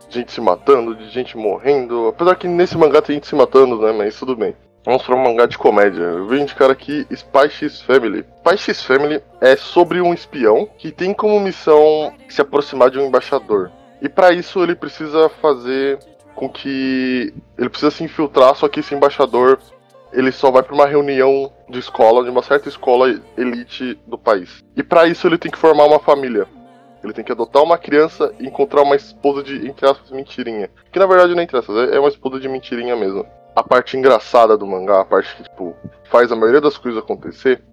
de gente se matando, de gente morrendo. Apesar que nesse mangá tem gente se matando, né? Mas tudo bem. Vamos para um mangá de comédia. Eu vou indicar aqui X Family. X Family é sobre um espião que tem como missão se aproximar de um embaixador. E para isso ele precisa fazer com que ele precisa se infiltrar, só que esse embaixador ele só vai para uma reunião de escola, de uma certa escola elite do país. E para isso ele tem que formar uma família. Ele tem que adotar uma criança e encontrar uma esposa de, entre aspas, mentirinha. Que na verdade não é entre aspas, é uma esposa de mentirinha mesmo a parte engraçada do mangá, a parte que, tipo, faz a maioria das coisas acontecer,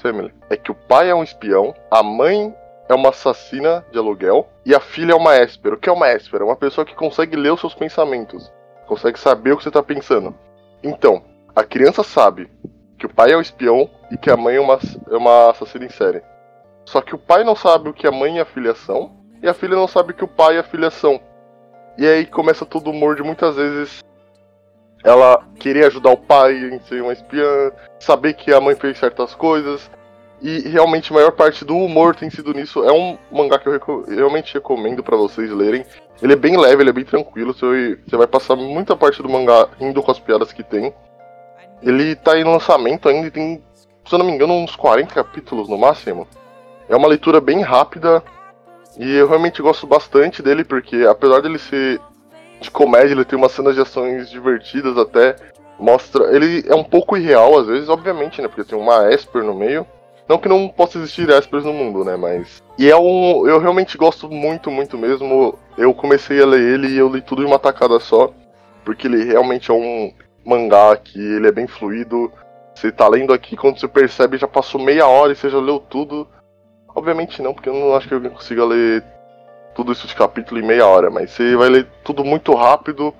family, é que o pai é um espião, a mãe é uma assassina de aluguel e a filha é uma esper. O que é uma esper? É uma pessoa que consegue ler os seus pensamentos, consegue saber o que você tá pensando. Então, a criança sabe que o pai é o espião e que a mãe é uma, é uma assassina em série. Só que o pai não sabe o que a mãe e a filha são, e a filha não sabe o que o pai e a filha são. E aí começa todo o humor de muitas vezes ela querer ajudar o pai em ser uma espiã, saber que a mãe fez certas coisas. E realmente a maior parte do humor tem sido nisso. É um mangá que eu reco realmente recomendo para vocês lerem. Ele é bem leve, ele é bem tranquilo. Você, vai passar muita parte do mangá rindo com as piadas que tem. Ele tá em lançamento ainda e tem, se eu não me engano, uns 40 capítulos no máximo. É uma leitura bem rápida. E eu realmente gosto bastante dele, porque apesar dele ser de comédia, ele tem umas cenas de ações divertidas até. Mostra. Ele é um pouco irreal às vezes, obviamente, né? Porque tem uma Esper no meio. Não que não possa existir Espers no mundo, né? Mas. E é um. Eu realmente gosto muito, muito mesmo. Eu comecei a ler ele e eu li tudo em uma tacada só. Porque ele realmente é um mangá que ele é bem fluido. Você tá lendo aqui, quando você percebe, já passou meia hora e você já leu tudo. Obviamente não, porque eu não acho que alguém consiga ler tudo isso de capítulo em meia hora, mas você vai ler tudo muito rápido,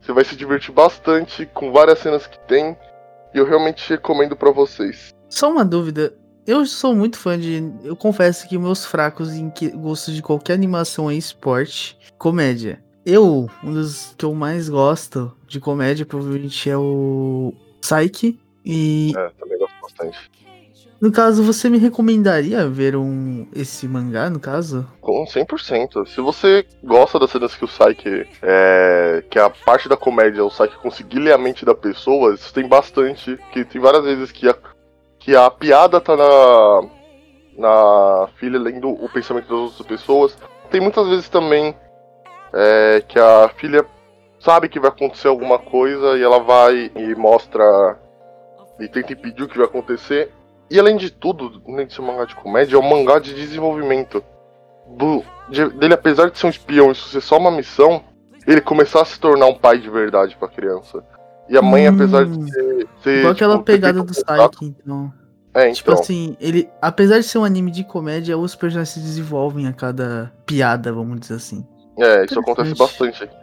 você vai se divertir bastante com várias cenas que tem, e eu realmente recomendo para vocês. Só uma dúvida, eu sou muito fã de. Eu confesso que meus fracos em que gosto de qualquer animação é esporte, comédia. Eu, um dos que eu mais gosto de comédia, provavelmente é o Psyche. E. É, também gosto bastante. No caso, você me recomendaria ver um esse mangá, no caso? Com 100%. Se você gosta das cenas que o Saiki é, que a parte da comédia, o Saiki conseguir ler a mente da pessoa, isso tem bastante, que tem várias vezes que a, que a piada tá na na filha lendo o pensamento das outras pessoas. Tem muitas vezes também é, que a filha sabe que vai acontecer alguma coisa e ela vai e mostra e tenta impedir o que vai acontecer. E além de tudo, além de ser um mangá de comédia, é um mangá de desenvolvimento. Do, de, dele, apesar de ser um espião, isso ser só uma missão, ele começar a se tornar um pai de verdade pra criança. E a mãe, Hum. apesar de ser. ser Igual aquela tipo, ter pegada do Psyche, então. É, então. Tipo assim, ele. Apesar de ser um anime de comédia, os personagens se desenvolvem a cada piada, vamos dizer assim. É, isso acontece bastante aqui.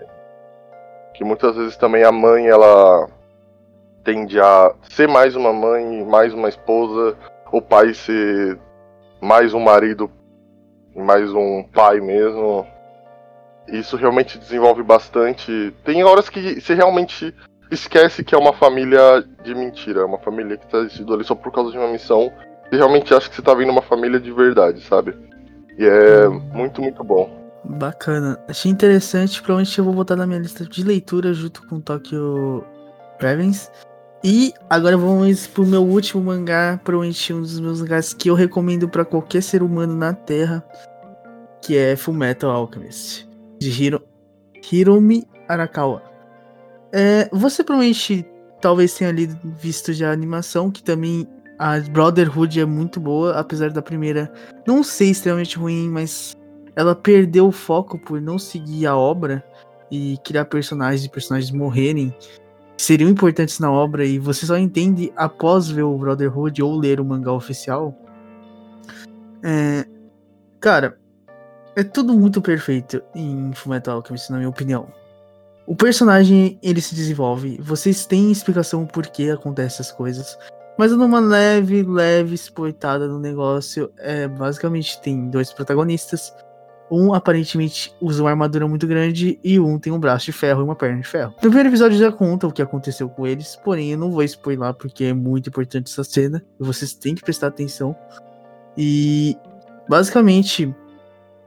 Que muitas vezes também a mãe, ela tende a ser mais uma mãe, mais uma esposa, o pai ser mais um marido e mais um pai mesmo. Isso realmente desenvolve bastante. Tem horas que você realmente esquece que é uma família de mentira, é uma família que tá existindo ali só por causa de uma missão. Você realmente acha que você tá vendo uma família de verdade, sabe? E é muito, muito bom. Bacana. Achei interessante, provavelmente eu vou botar na minha lista de leitura junto com Tokyo Ravens. E agora vamos pro meu último mangá, provavelmente um dos meus mangás que eu recomendo pra qualquer ser humano na Terra, que é Fullmetal Alchemist, de Hiro, Hiromi Arakawa. É, você provavelmente talvez tenha lido, visto já a animação, que também a Brotherhood é muito boa, apesar da primeira não ser extremamente ruim, mas ela perdeu o foco por não seguir a obra e criar personagens e personagens morrerem seriam importantes na obra e você só entende após ver o Brotherhood ou ler o mangá oficial. É, cara, é tudo muito perfeito em Fullmetal Alchemist, na minha opinião. O personagem, ele se desenvolve, vocês têm explicação por que acontecem essas coisas, mas numa leve, leve exploitada no negócio, é, basicamente tem dois protagonistas, um aparentemente usa uma armadura muito grande e um tem um braço de ferro e uma perna de ferro. No primeiro episódio já conta o que aconteceu com eles, porém eu não vou spoiler porque é muito importante essa cena e vocês têm que prestar atenção. E basicamente,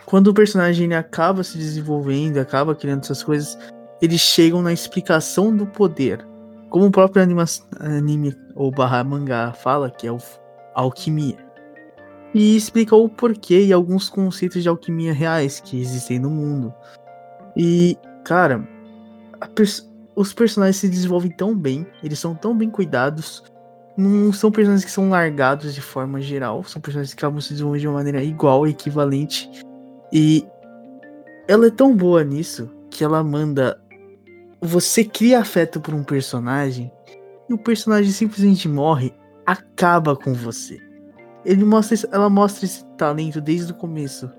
quando o personagem ele acaba se desenvolvendo, acaba criando essas coisas, eles chegam na explicação do poder. Como o próprio anima anime ou barra mangá fala, que é o alquimia e explica o porquê e alguns conceitos de alquimia reais que existem no mundo. E, cara, pers os personagens se desenvolvem tão bem, eles são tão bem cuidados. Não são personagens que são largados de forma geral, são personagens que acabam se desenvolvendo de uma maneira igual, equivalente. E ela é tão boa nisso que ela manda. Você cria afeto por um personagem e o personagem simplesmente morre, acaba com você ele mostra, ela mostra esse talento desde o começo.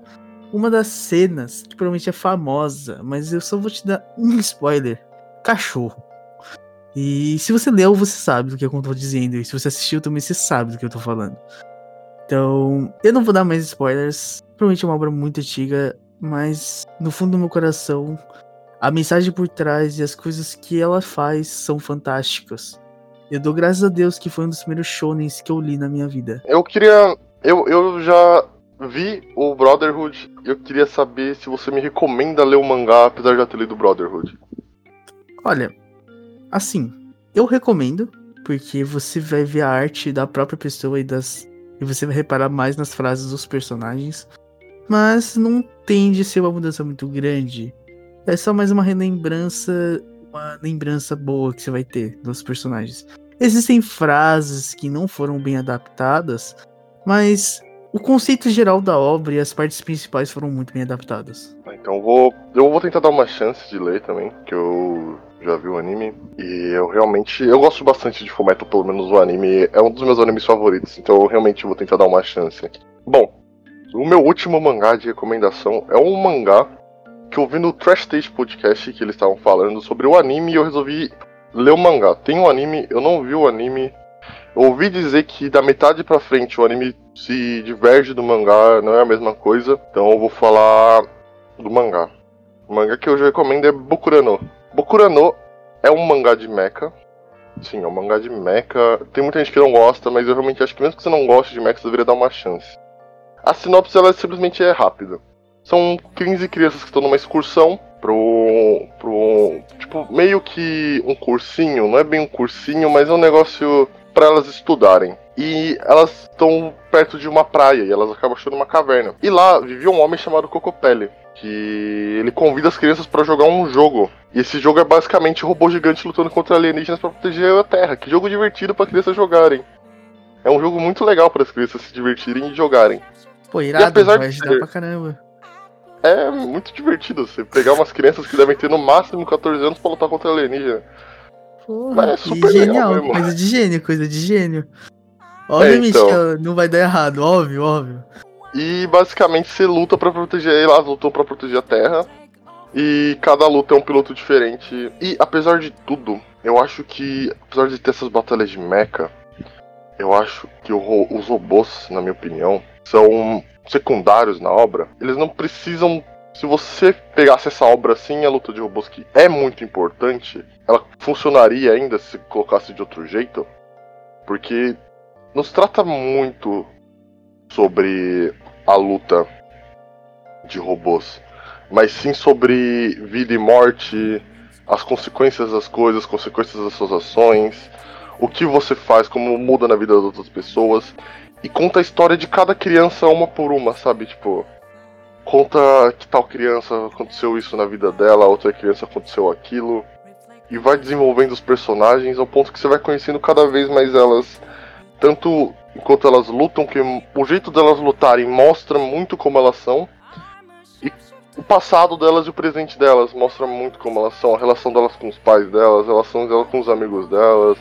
Uma das cenas, que provavelmente é famosa, mas eu só vou te dar um spoiler: cachorro. E se você leu, você sabe do que eu tô dizendo. E se você assistiu também, você sabe do que eu tô falando. Então, eu não vou dar mais spoilers. Provavelmente é uma obra muito antiga, mas no fundo do meu coração, a mensagem por trás e as coisas que ela faz são fantásticas. Eu dou graças a Deus que foi um dos primeiros shonens que eu li na minha vida. Eu queria. Eu, eu já vi o Brotherhood. Eu queria saber se você me recomenda ler o mangá, apesar de já ter lido o Brotherhood. Olha, assim, eu recomendo, porque você vai ver a arte da própria pessoa e das. E você vai reparar mais nas frases dos personagens. Mas não tende a ser uma mudança muito grande. É só mais uma relembrança. Uma lembrança boa que você vai ter dos personagens. Existem frases que não foram bem adaptadas, mas o conceito geral da obra e as partes principais foram muito bem adaptadas. Então eu vou. Eu vou tentar dar uma chance de ler também, que eu já vi o anime. E eu realmente. Eu gosto bastante de Fullmetal, pelo menos o anime. É um dos meus animes favoritos, então eu realmente vou tentar dar uma chance. Bom, o meu último mangá de recomendação é um mangá que eu vi no Trash Taste Podcast que eles estavam falando sobre o anime eu resolvi ler o mangá. Tem um anime, eu não vi o anime. Eu ouvi dizer que da metade pra frente o anime se diverge do mangá, não é a mesma coisa. Então eu vou falar do mangá. O mangá que eu já recomendo é Bokurano. Bokurano é um mangá de mecha. Sim, é um mangá de mecha. Tem muita gente que não gosta, mas eu realmente acho que mesmo que você não goste de mecha, você deveria dar uma chance. A sinopse ela simplesmente é rápida. São 15 crianças que estão numa excursão pro. pro. Tipo, meio que um cursinho, não é bem um cursinho, mas é um negócio para elas estudarem. E elas estão perto de uma praia e elas acabam achando uma caverna. E lá vivia um homem chamado Cocopelli. que ele convida as crianças para jogar um jogo. E esse jogo é basicamente robô gigante lutando contra alienígenas para proteger a Terra. Que jogo divertido para crianças jogarem. É um jogo muito legal para as crianças se divertirem e jogarem. Pô, irado, apesar vai de ser... pra caramba. É muito divertido você pegar umas crianças que devem ter no máximo 14 anos pra lutar contra alienígena. Porra, Mas é super genial, legal coisa de gênio, coisa de gênio. Obviamente é, então... que não vai dar errado, óbvio, óbvio. E basicamente você luta para proteger, elas lutam para proteger a Terra. E cada luta é um piloto diferente. E apesar de tudo, eu acho que, apesar de ter essas batalhas de mecha, eu acho que o, os robôs, na minha opinião, são secundários na obra. Eles não precisam. Se você pegasse essa obra assim, a luta de robôs, que é muito importante, ela funcionaria ainda se colocasse de outro jeito. Porque nos trata muito sobre a luta de robôs, mas sim sobre vida e morte, as consequências das coisas, as consequências das suas ações, o que você faz, como muda na vida das outras pessoas, e conta a história de cada criança uma por uma, sabe? Tipo, conta que tal criança aconteceu isso na vida dela, outra criança aconteceu aquilo, e vai desenvolvendo os personagens ao ponto que você vai conhecendo cada vez mais elas, tanto enquanto elas lutam, que o jeito delas lutarem mostra muito como elas são. E o passado delas e o presente delas mostra muito como elas são, a relação delas com os pais delas, a relação delas com os amigos delas,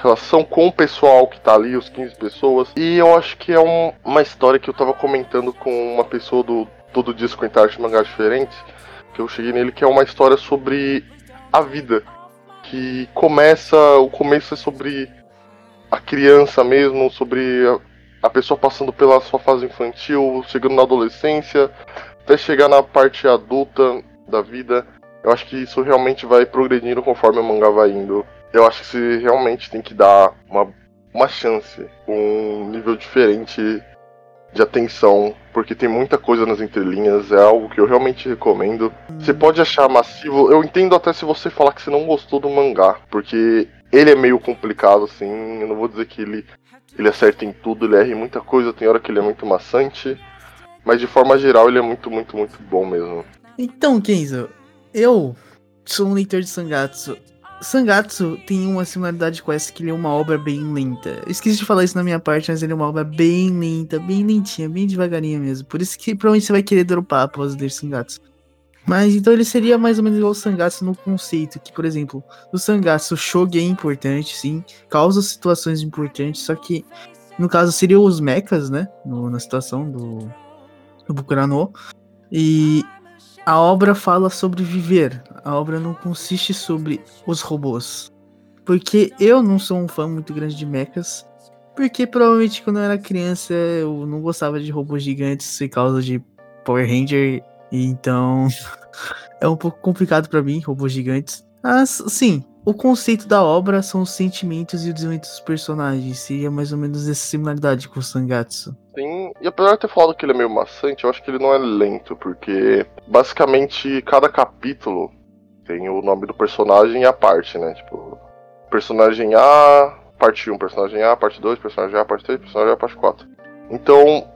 relação com o pessoal que tá ali, os 15 pessoas. E eu acho que é um, uma história que eu tava comentando com uma pessoa do Todo Disco em Arte Mangá Diferentes, que eu cheguei nele, que é uma história sobre a vida. Que começa, o começo é sobre a criança mesmo, sobre a, a pessoa passando pela sua fase infantil, chegando na adolescência, até chegar na parte adulta da vida. Eu acho que isso realmente vai progredindo conforme o mangá vai indo. Eu acho que você realmente tem que dar uma, uma chance, um nível diferente de atenção, porque tem muita coisa nas entrelinhas, é algo que eu realmente recomendo. Você pode achar massivo, eu entendo até se você falar que você não gostou do mangá, porque ele é meio complicado, assim. Eu não vou dizer que ele, ele acerta em tudo, ele erra em muita coisa, tem hora que ele é muito maçante. Mas de forma geral ele é muito, muito, muito bom mesmo. Então, Kenzo, eu sou um leitor de Sangatsu. Sangatsu tem uma similaridade com essa que ele é uma obra bem lenta. Eu esqueci de falar isso na minha parte, mas ele é uma obra bem lenta, bem lentinha, bem devagarinha mesmo. Por isso que provavelmente você vai querer dropar após ler Sangatsu. Mas então ele seria mais ou menos igual o Sangatsu no conceito, que, por exemplo, no Sangatsu o Shogi é importante, sim, causa situações importantes, só que no caso seriam os mechas, né, no, na situação do, do Bukurano, e a obra fala sobre viver, a obra não consiste sobre os robôs. Porque eu não sou um fã muito grande de mechas, porque provavelmente quando eu era criança eu não gostava de robôs gigantes por causa de Power Ranger então, é um pouco complicado para mim, robôs gigantes. Mas, sim, o conceito da obra são os sentimentos e o desenvolvimento dos personagens. Seria mais ou menos essa similaridade com o Sangatsu. Sim, e apesar de ter falado que ele é meio maçante, eu acho que ele não é lento, porque basicamente cada capítulo tem o nome do personagem e a parte, né? Tipo, personagem A, parte 1, personagem A, parte 2, personagem A, parte 3, personagem A, parte 4. Então,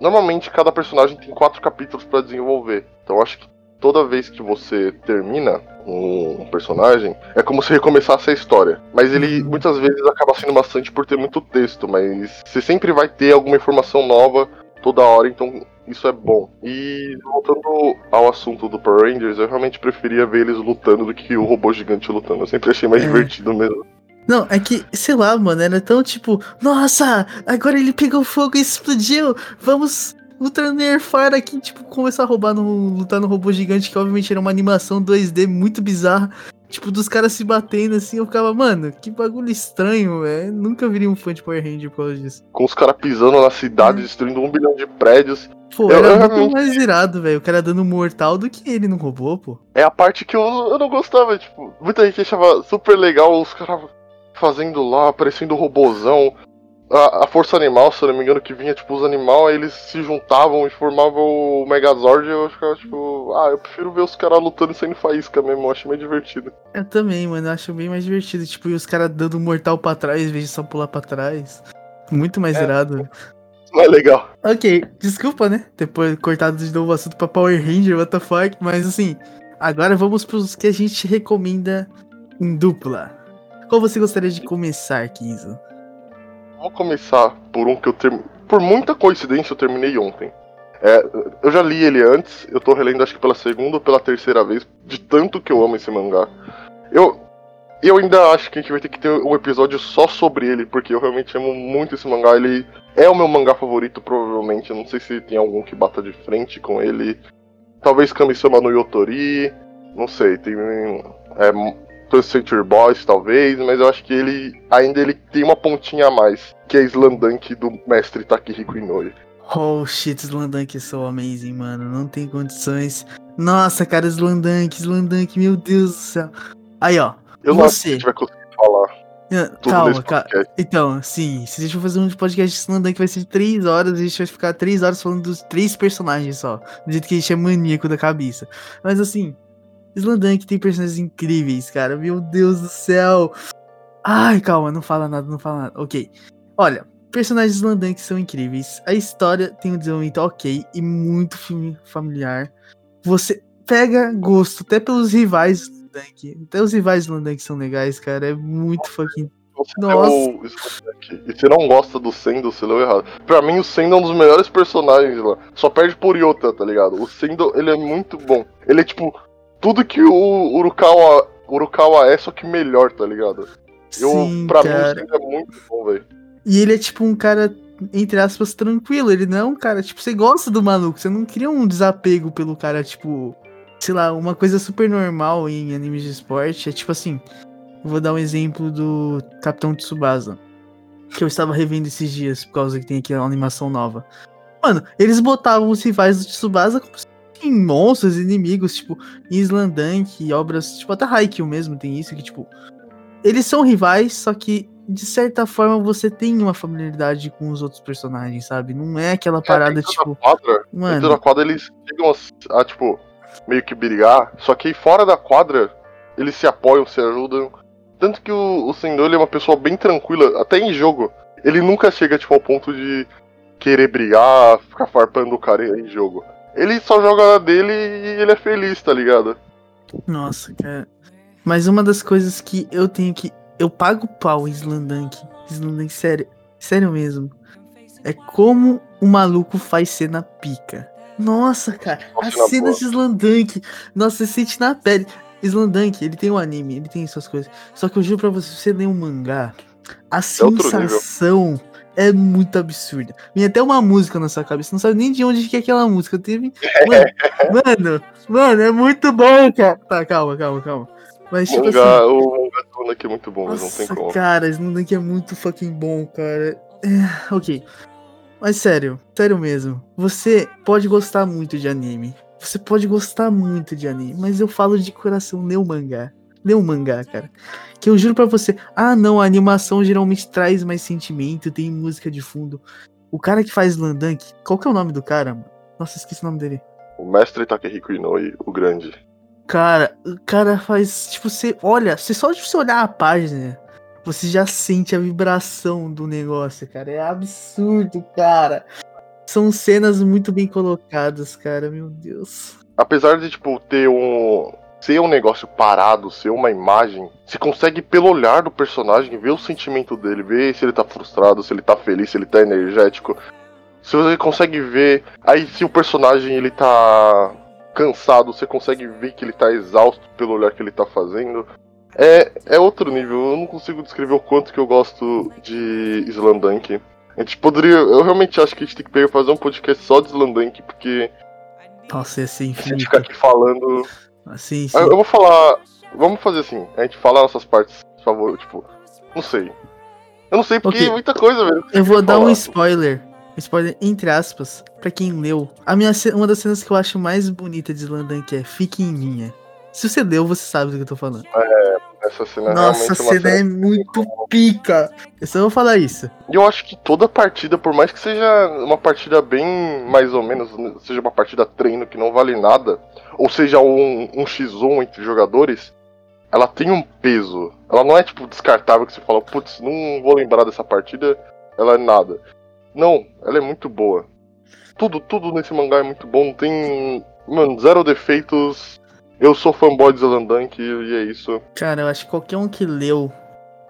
Normalmente cada personagem tem quatro capítulos para desenvolver. Então acho que toda vez que você termina um personagem, é como se recomeçasse a história. Mas ele uhum. muitas vezes acaba sendo bastante por ter muito texto, mas você sempre vai ter alguma informação nova toda hora, então isso é bom. E voltando ao assunto do Power Rangers, eu realmente preferia ver eles lutando do que o robô gigante lutando. Eu sempre achei mais é. divertido mesmo. Não, é que, sei lá, mano, era tão tipo, nossa, agora ele pegou fogo e explodiu, vamos no Airfire aqui, tipo, começar a roubar no, lutar no robô gigante, que obviamente era uma animação 2D muito bizarra, tipo, dos caras se batendo assim, eu ficava, mano, que bagulho estranho, velho, nunca viria um fã de Power Ranger por causa disso. Com os caras pisando na cidade, hum. destruindo um bilhão de prédios. Pô, eu, era eu, muito realmente... mais irado, velho. O cara dando mortal do que ele no robô, pô. É a parte que eu, eu não gostava, tipo, muita gente achava super legal os caras fazendo lá, parecendo robozão. A, a, Força Animal, se eu não me engano, que vinha, tipo, os animais, aí eles se juntavam e formavam o Megazord, eu ficava, tipo, ah, eu prefiro ver os caras lutando e saindo faísca mesmo, eu acho meio divertido. Eu também, mano, eu acho bem mais divertido, tipo, e os caras dando mortal pra trás, em vez de só pular pra trás. Muito mais é, irado. não é legal. Ok, desculpa, né? Depois cortado de novo o assunto pra Power Ranger, what the fuck. Mas assim, agora vamos pros que a gente recomenda em dupla. Qual você gostaria de começar, Kizo? Vou começar por um que eu. Por muita coincidência, eu terminei ontem. É, eu já li ele antes, eu tô relendo acho que pela segunda ou pela terceira vez, de tanto que eu amo esse mangá. Eu, eu ainda acho que a gente vai ter que ter um episódio só sobre ele, porque eu realmente amo muito esse mangá. Ele é o meu mangá favorito, provavelmente. Eu não sei se tem algum que bata de frente com ele. Talvez Kamisama no Yotori. Não sei, tem. É, Century Boys, talvez, mas eu acho que ele ainda ele tem uma pontinha a mais, que é Slandunk do mestre Takehiko Inoue. Oh shit, Slandunk é so amazing, mano. Não tem condições. Nossa, cara, Slandunk, Slandunk, meu Deus do céu. Aí, ó. Eu você. não a gente vai conseguir falar. Calma, calma. Então, sim, se a gente for fazer um podcast de Slandunk vai ser de 3 horas, a gente vai ficar 3 horas falando dos três personagens só. Do jeito que a gente é maníaco da cabeça. Mas assim, Slandunk tem personagens incríveis, cara. Meu Deus do céu. Ai, calma, não fala nada, não fala nada. Ok. Olha, personagens Slandunk são incríveis. A história tem um desenvolvimento ok e muito familiar. Você pega gosto até pelos rivais do Slandunk. Até os rivais do Slandunk são legais, cara. É muito fucking você Nossa. e você não gosta do Sendo, você leu errado. Pra mim, o Sendo é um dos melhores personagens lá. Só perde por Yota, tá ligado? O Sendo, ele é muito bom. Ele é tipo tudo que o Urukawa, Urukawa é, só que melhor, tá ligado? Eu, Sim, pra cara. mim, é muito bom, velho. E ele é tipo um cara, entre aspas, tranquilo. Ele não é um cara, tipo, você gosta do maluco. Você não cria um desapego pelo cara, tipo, sei lá, uma coisa super normal em animes de esporte. É tipo assim, vou dar um exemplo do Capitão Tsubasa. Que eu estava revendo esses dias, por causa que tem aqui uma animação nova. Mano, eles botavam os rivais do Tsubasa como se em monstros, inimigos, tipo, em Slandunk, obras, tipo, até Haikyuu mesmo tem isso, que, tipo, eles são rivais, só que, de certa forma, você tem uma familiaridade com os outros personagens, sabe? Não é aquela parada, é, tipo... Quadra, mano... Dentro da quadra, eles chegam a, a, tipo, meio que brigar, só que fora da quadra, eles se apoiam, se ajudam. Tanto que o, o Sendo, ele é uma pessoa bem tranquila, até em jogo. Ele nunca chega, tipo, ao ponto de querer brigar, ficar farpando o cara em jogo. Ele só joga dele e ele é feliz, tá ligado? Nossa, cara. Mas uma das coisas que eu tenho que. Eu pago pau em Slandunk. Slandunk, sério. Sério mesmo. É como o maluco faz cena pica. Nossa, cara. Nossa, a cena de Slandunk. Nossa, você sente na pele. Slandunk, ele tem um anime, ele tem suas coisas. Só que eu juro pra você, se você ler um mangá, a É sensação é muito absurda. Vem até uma música na sua cabeça, não sabe nem de onde que é aquela música. Teve. Mano, mano, mano, é muito bom, cara. Tá, calma, calma, calma. Mas, tipo mangá, assim. O mangá do Slandunk é muito bom, mas não tem Nossa, como. cara, Slandunk é muito fucking bom, cara. É, ok. Mas sério, sério mesmo. Você pode gostar muito de anime. Você pode gostar muito de anime, mas eu falo de coração, lê o mangá. Lê o mangá, cara. Que eu juro pra você. Ah, não, a animação geralmente traz mais sentimento, tem música de fundo. O cara que faz Slandunk, qual que é o nome do cara, mano? Nossa, esqueci o nome dele. O mestre Takehiko Inoue, o grande. Cara, o cara faz. Tipo, você olha, você só de você olhar a página, você já sente a vibração do negócio, cara. É absurdo, cara. São cenas muito bem colocadas, cara. Meu Deus. Apesar de, tipo, ter um. Ser um negócio parado, ser uma imagem, você consegue, pelo olhar do personagem, ver o sentimento dele, ver se ele tá frustrado, se ele tá feliz, se ele tá energético. Se você consegue ver. Aí, se o personagem ele tá cansado, você consegue ver que ele tá exausto pelo olhar que ele tá fazendo. É, é outro nível, eu não consigo descrever o quanto que eu gosto de Slandunk. A gente poderia. Eu realmente acho que a gente tem que pegar fazer um podcast só de Slandunk, porque Nossa, ia ser se a gente infinito. ficar aqui falando. Assim, sim. Ah, Eu vou falar. Vamos fazer assim, a gente fala nossas partes, por favor, tipo. Não sei. Eu não sei porque Ok. é muita coisa, velho. Eu vou dar um falar. spoiler. Um spoiler entre aspas, pra quem leu. A minha, uma das cenas que eu acho mais bonita de Slandunk é Fique em Minha. Se você leu, você sabe do que eu tô falando. Essa cena é Nossa, a realmente uma cena é muito pica. Eu só vou falar isso. E eu acho que toda partida, por mais que seja uma partida bem mais ou menos, seja uma partida treino que não vale nada, ou seja um, um X1 entre jogadores, ela tem um peso. Ela não é tipo descartável que você fala, putz, não vou lembrar dessa partida, ela é nada. Não, ela é muito boa. Tudo, tudo nesse mangá é muito bom. Tem, mano, zero defeitos. Eu sou fanboy de Zelandank e é isso. Cara, eu acho que qualquer um que leu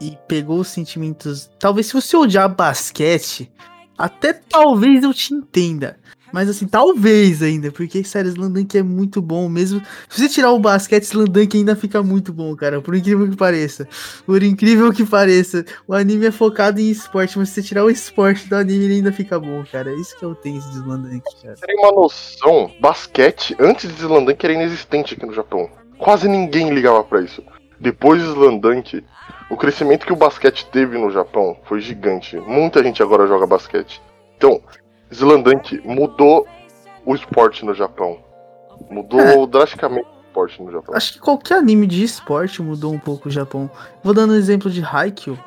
e pegou os sentimentos. Talvez se você odiar basquete, até talvez eu te entenda. Mas assim, talvez ainda, porque, sério, Slandunk é muito bom mesmo. Se você tirar o basquete, Slandunk ainda fica muito bom, cara. Por incrível que pareça. Por incrível que pareça. O anime é focado em esporte, mas se você tirar o esporte do anime, ele ainda fica bom, cara. É isso que é o tenso de Slandunk, cara. Tem uma noção, basquete, antes de Slandunk, era inexistente aqui no Japão. Quase ninguém ligava para isso. Depois de Slandunk, o crescimento que o basquete teve no Japão foi gigante. Muita gente agora joga basquete. Então, Slandunk mudou o esporte no Japão. Mudou é. drasticamente o esporte no Japão. Acho que qualquer anime de esporte mudou um pouco o Japão. Vou dando um exemplo de Haikyuu.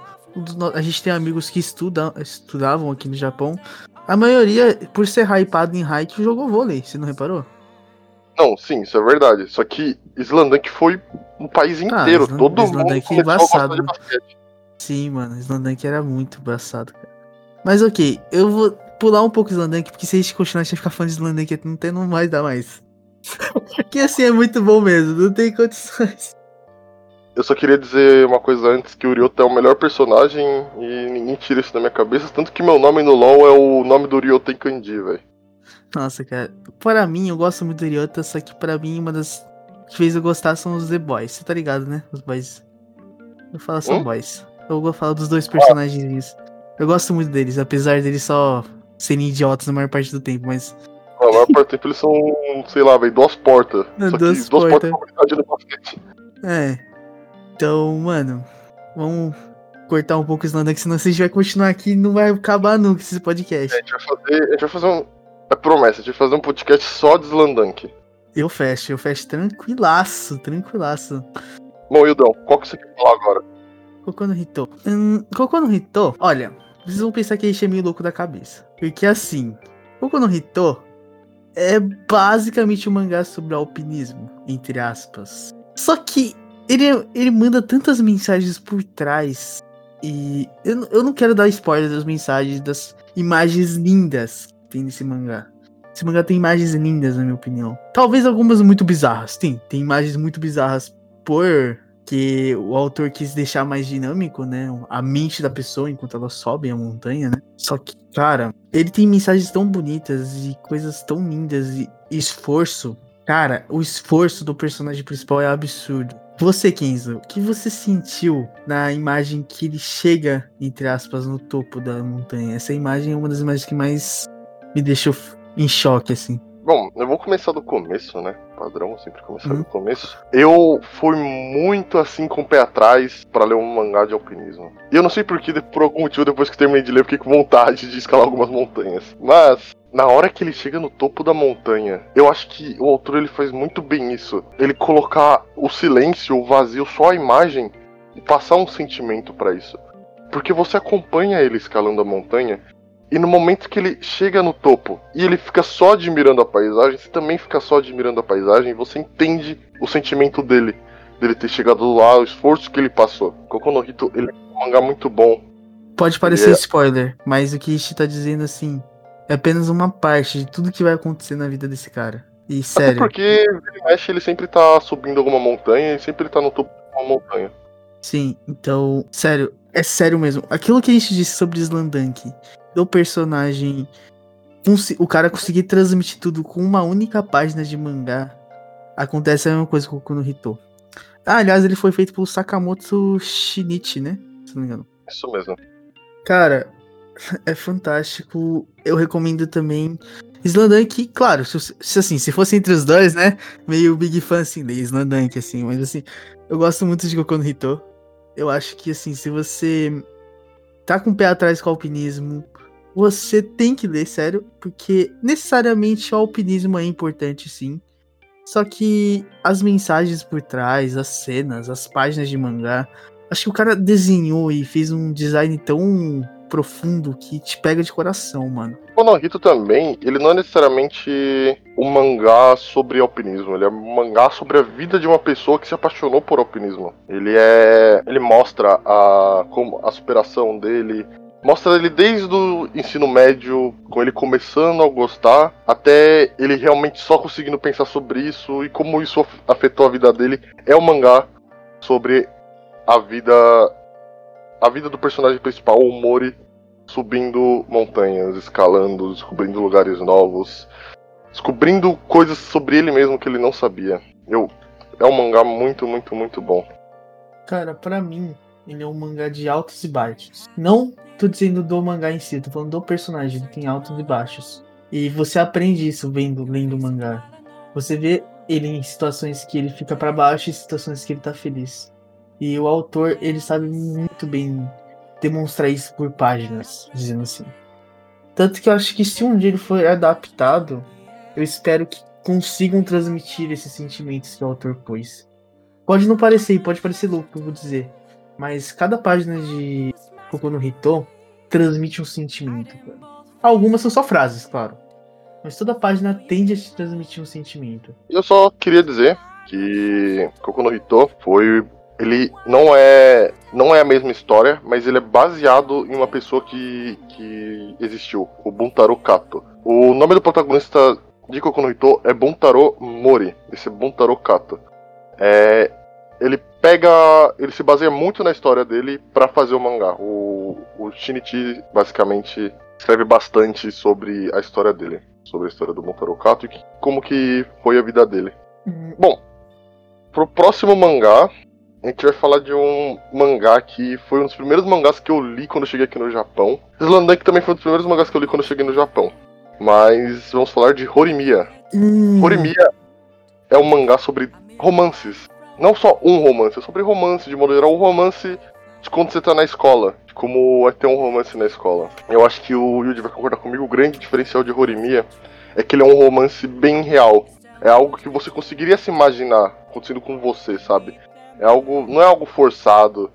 A gente tem amigos que estudam, estudavam aqui no Japão. A maioria, por ser hypado em Haikyuu, jogou vôlei, você não reparou? Não, sim, isso é verdade. Só que Slandunk foi um país ah, inteiro. Ah, Todo mundo é embaçado, de basquete. Sim, mano, Slandunk era muito embaçado, cara. Mas ok, eu vou pular um pouco Slandunk, porque se a gente continuar, a gente vai ficar falando de Slandunk, não tem não mais dá mais. porque assim é muito bom mesmo, não tem condições. Eu só queria dizer uma coisa antes, que o Ryota é o melhor personagem e ninguém tira isso da minha cabeça, tanto que meu nome no LoL é o nome do Ryota em Kanji, velho. Nossa, cara. Para mim, eu gosto muito do Ryota, só que para mim, uma das que fez eu gostar são os The Boys. Você tá ligado, né? Os boys. Eu falo são hum? boys. Eu vou falar dos dois personagens. Eu gosto muito deles, apesar deles só serem idiotas na maior parte do tempo, mas. Na maior parte do tempo eles são, sei lá, velho, duas portas. Não, só duas, duas portas. portas basquete. É. Então, mano, vamos cortar um pouco o Slandank, senão se a gente vai continuar aqui não vai acabar nunca esse podcast. É, a gente vai fazer. A gente vai fazer um. É promessa, a gente vai fazer um podcast só de Slandank. Eu fecho, eu fecho tranquilaço, tranquilaço. Bom, Ildão, qual que você quer falar agora? Cocô no Hito. Hum, Cocô no Hito, olha, vocês vão pensar que a gente é meio louco da cabeça. Porque assim, Cocô no Hito é basicamente um mangá sobre alpinismo, entre aspas. Só que ele, ele manda tantas mensagens por trás. E eu, eu não quero dar spoiler das mensagens, das imagens lindas que tem nesse mangá. Esse mangá tem imagens lindas, na minha opinião. Talvez algumas muito bizarras. Tem, tem imagens muito bizarras por que o autor quis deixar mais dinâmico, né? A mente da pessoa enquanto ela sobe a montanha, né? Só que, cara, ele tem mensagens tão bonitas e coisas tão lindas e esforço. Cara, o esforço do personagem principal é absurdo. Você, Kenzo, o que você sentiu na imagem que ele chega, entre aspas, no topo da montanha? Essa imagem é uma das imagens que mais me deixou em choque, assim. Bom, eu vou começar do começo, né? Padrão, sempre começar uhum. do começo. Eu fui muito assim com o pé atrás para ler um mangá de alpinismo. E eu não sei porquê, por algum motivo, depois que terminei de ler, eu fiquei com vontade de escalar algumas montanhas. Mas, na hora que ele chega no topo da montanha, eu acho que o autor ele faz muito bem isso. Ele colocar o silêncio, o vazio, só a imagem e passar um sentimento para isso. Porque você acompanha ele escalando a montanha e no momento que ele chega no topo e ele fica só admirando a paisagem, você também fica só admirando a paisagem você entende o sentimento dele, dele ter chegado lá, o esforço que ele passou. Kokono no Hito, ele é um mangá muito bom. Pode parecer é... spoiler, mas o que Ishi tá dizendo assim, é apenas uma parte de tudo que vai acontecer na vida desse cara. E sério. Até porque ele mexe, ele sempre tá subindo alguma montanha e sempre ele tá no topo de uma montanha. Sim, então, sério, é sério mesmo. Aquilo que a gente disse sobre Slandank, do personagem. O cara conseguir transmitir tudo com uma única página de mangá. Acontece a mesma coisa com o Kuno Hito. Ah, aliás, ele foi feito pelo Sakamoto Shinichi, né? Se não me engano. Isso mesmo. Cara, é fantástico. Eu recomendo também Slandank, claro, se, se, assim, se fosse entre os dois, né? Meio big fan assim de Slandank, assim, mas assim, eu gosto muito de Goku no Hito. Eu acho que assim, se você tá com o pé atrás com o alpinismo, você tem que ler, sério, porque necessariamente o alpinismo é importante, sim. Só que as mensagens por trás, as cenas, as páginas de mangá, acho que o cara desenhou e fez um design tão profundo que te pega de coração, mano. O Naruto também, ele não é necessariamente um mangá sobre alpinismo, ele é um mangá sobre a vida de uma pessoa que se apaixonou por alpinismo. Ele é, ele mostra a como a superação dele, Mostra ele desde o ensino médio, com ele começando a gostar, até ele realmente só conseguindo pensar sobre isso e como isso afetou a vida dele. É um mangá sobre a vida a vida do personagem principal, o Mori, subindo montanhas, escalando, descobrindo lugares novos, descobrindo coisas sobre ele mesmo que ele não sabia. Eu é um mangá muito, muito, muito bom. Cara, para mim, ele é um mangá de altos e baixos. Não tô dizendo do mangá em si, tô falando do personagem, ele tem altos e baixos. E você aprende isso vendo, lendo o mangá. Você vê ele em situações que ele fica para baixo e situações que ele tá feliz. E o autor, ele sabe muito bem demonstrar isso por páginas, dizendo assim. Tanto que eu acho que se um dia ele for adaptado, eu espero que consigam transmitir esses sentimentos que o autor pôs. Pode não parecer, pode parecer louco, eu vou dizer. Mas cada página de Kokono no transmite um sentimento. Algumas são só frases, claro. Mas toda página tende a te transmitir um sentimento. Eu só queria dizer que Kokono no Hito foi ele não é não é a mesma história, mas ele é baseado em uma pessoa que, que existiu, o Buntaro Kato. O nome do protagonista de Kokono Hito é Buntaro Mori, esse Buntaro Kato. É, ele pega, ele se baseia muito na história dele para fazer o mangá. O, o Shinichi basicamente escreve bastante sobre a história dele, sobre a história do Buntaro Kato e que, como que foi a vida dele. Uhum. Bom, pro próximo mangá, a gente vai falar de um mangá que foi um dos primeiros mangás que eu li quando eu cheguei aqui no Japão. Slandunk também foi um dos primeiros mangás que eu li quando eu cheguei no Japão. Mas vamos falar de Horimiya. Hum. Horimiya é um mangá sobre romances. Não só um romance, é sobre romance, de modo geral, um romance de quando você tá na escola. De como é ter um romance na escola. Eu acho que o Yuji vai concordar comigo, o grande diferencial de Horimiya é que ele é um romance bem real. É algo que você conseguiria se imaginar acontecendo com você, sabe? É algo. não é algo forçado.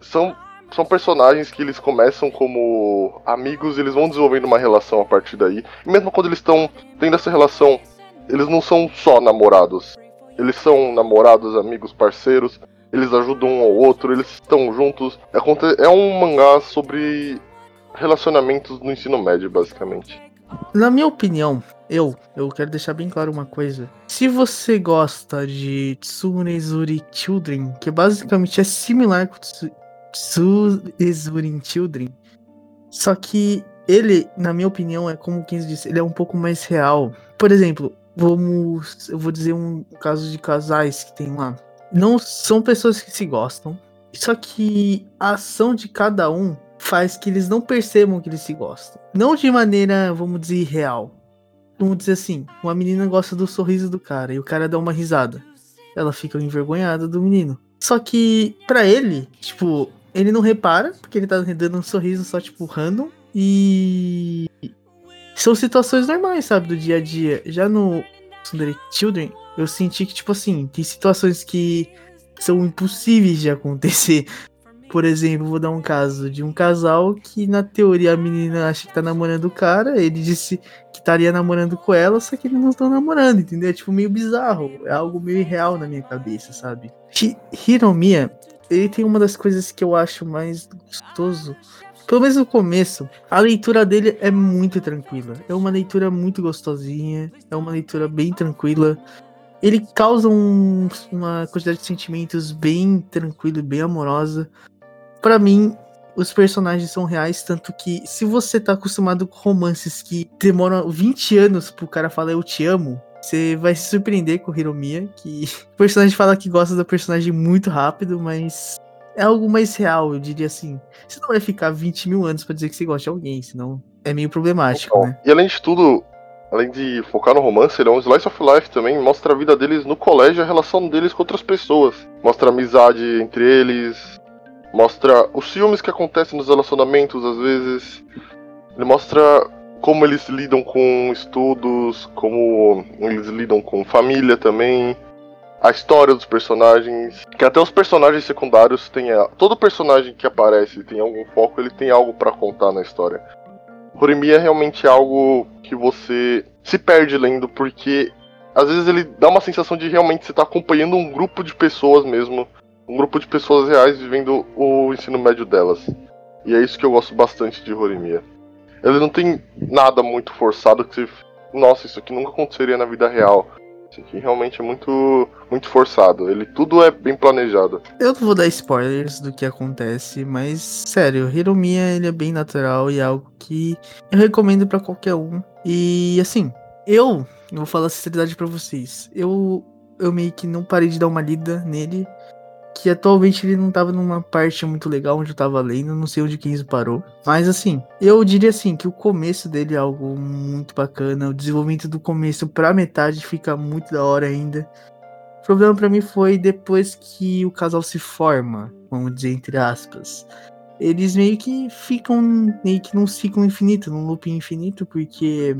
São, são personagens que eles começam como amigos, eles vão desenvolvendo uma relação a partir daí. E mesmo quando eles estão tendo essa relação, eles não são só namorados. Eles são namorados, amigos, parceiros. Eles ajudam um ao outro, eles estão juntos. É, é um mangá sobre relacionamentos no ensino médio, basicamente. Na minha opinião, eu, eu quero deixar bem claro uma coisa. Se você gosta de Tsunezuri Children, que basicamente é similar com Tsunezuri Children, só que ele, na minha opinião, é como quem disse, ele é um pouco mais real. Por exemplo, vamos, eu vou dizer um caso de casais que tem lá. Não são pessoas que se gostam, só que a ação de cada um faz que eles não percebam que eles se gostam. Não de maneira, vamos dizer, real. Vamos dizer assim, uma menina gosta do sorriso do cara e o cara dá uma risada. Ela fica envergonhada do menino. Só que, para ele, tipo, ele não repara, porque ele tá dando um sorriso só, tipo, random. E. São situações normais, sabe, do dia a dia. Já no Sundari Children, eu senti que, tipo assim, tem situações que são impossíveis de acontecer. Por exemplo, vou dar um caso de um casal que, na teoria, a menina acha que tá namorando o cara, ele disse que estaria namorando com ela, só que eles não estão namorando, entendeu? É tipo meio bizarro, é algo meio irreal na minha cabeça, sabe? Hiromiya, ele tem uma das coisas que eu acho mais gostoso pelo menos no começo, a leitura dele é muito tranquila. É uma leitura muito gostosinha, é uma leitura bem tranquila. Ele causa um, uma quantidade de sentimentos bem tranquila e bem amorosa para mim, os personagens são reais, tanto que se você tá acostumado com romances que demoram 20 anos pro cara falar eu te amo, você vai se surpreender com o Hiromiya, que o personagem fala que gosta do personagem muito rápido, mas é algo mais real, eu diria assim. Você não vai ficar 20 mil anos para dizer que você gosta de alguém, senão é meio problemático, né? E além de tudo, além de focar no romance, ele é um slice of life também, mostra a vida deles no colégio, a relação deles com outras pessoas. Mostra a amizade entre eles, Mostra os ciúmes que acontecem nos relacionamentos, às vezes. Ele mostra como eles lidam com estudos, como eles lidam com família também. A história dos personagens. Que até os personagens secundários têm. Todo personagem que aparece tem algum foco, ele tem algo para contar na história. Horimi é realmente algo que você se perde lendo, porque às vezes ele dá uma sensação de realmente você estar tá acompanhando um grupo de pessoas mesmo um grupo de pessoas reais vivendo o ensino médio delas. E é isso que eu gosto bastante de Horimiya. Ele não tem nada muito forçado que você. Nossa, isso aqui nunca aconteceria na vida real. Aqui realmente é muito, muito forçado. Ele tudo é bem planejado. Eu não vou dar spoilers do que acontece, mas sério, Hiromiya ele é bem natural e é algo que eu recomendo para qualquer um. E assim, eu, eu vou falar a sinceridade para vocês. Eu eu meio que não parei de dar uma lida nele que atualmente ele não tava numa parte muito legal onde eu tava lendo, não sei onde 15 parou. Mas assim, eu diria assim que o começo dele é algo muito bacana, o desenvolvimento do começo pra metade fica muito da hora ainda. O problema para mim foi depois que o casal se forma, vamos dizer entre aspas. Eles meio que ficam meio que num ciclo infinito, num loop infinito, porque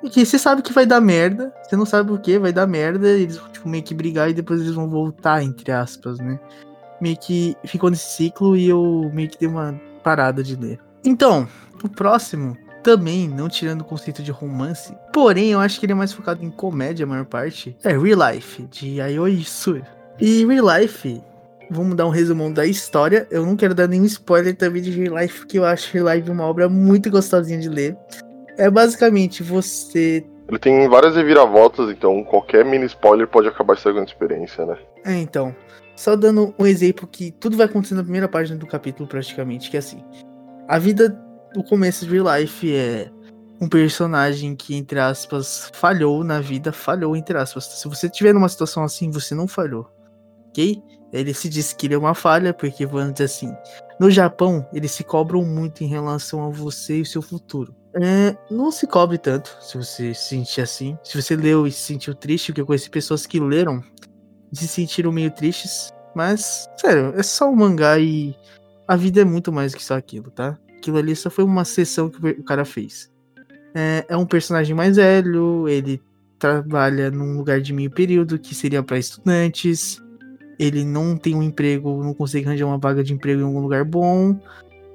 porque você sabe que vai dar merda, você não sabe o que, vai dar merda, eles vão tipo, meio que brigar e depois eles vão voltar, entre aspas, né? Meio que ficou nesse ciclo e eu meio que dei uma parada de ler. Então, o próximo, também, não tirando o conceito de romance, porém eu acho que ele é mais focado em comédia a maior parte, é Real Life, de Ayoi Sue. E Real Life, vamos dar um resumão da história, eu não quero dar nenhum spoiler também de Real Life, porque eu acho Real Life uma obra muito gostosinha de ler. É basicamente você. Ele tem várias reviravoltas, então qualquer mini spoiler pode acabar estragando a experiência, né? É, então. Só dando um exemplo que tudo vai acontecer na primeira página do capítulo, praticamente, que é assim. A vida do começo de Real Life é um personagem que, entre aspas, falhou na vida, falhou, entre aspas. Se você estiver numa situação assim, você não falhou. Ok? Ele se diz que ele é uma falha, porque vamos dizer assim. No Japão, eles se cobram muito em relação a você e o seu futuro. É, não se cobre tanto, se você se sentir assim. Se você leu e se sentiu triste, porque eu conheci pessoas que leram e se sentiram meio tristes. Mas, sério, é só um mangá e a vida é muito mais que só aquilo, tá? Aquilo ali só foi uma sessão que o cara fez. É, é um personagem mais velho, ele trabalha num lugar de meio período que seria para estudantes. Ele não tem um emprego, não consegue arranjar uma vaga de emprego em algum lugar bom.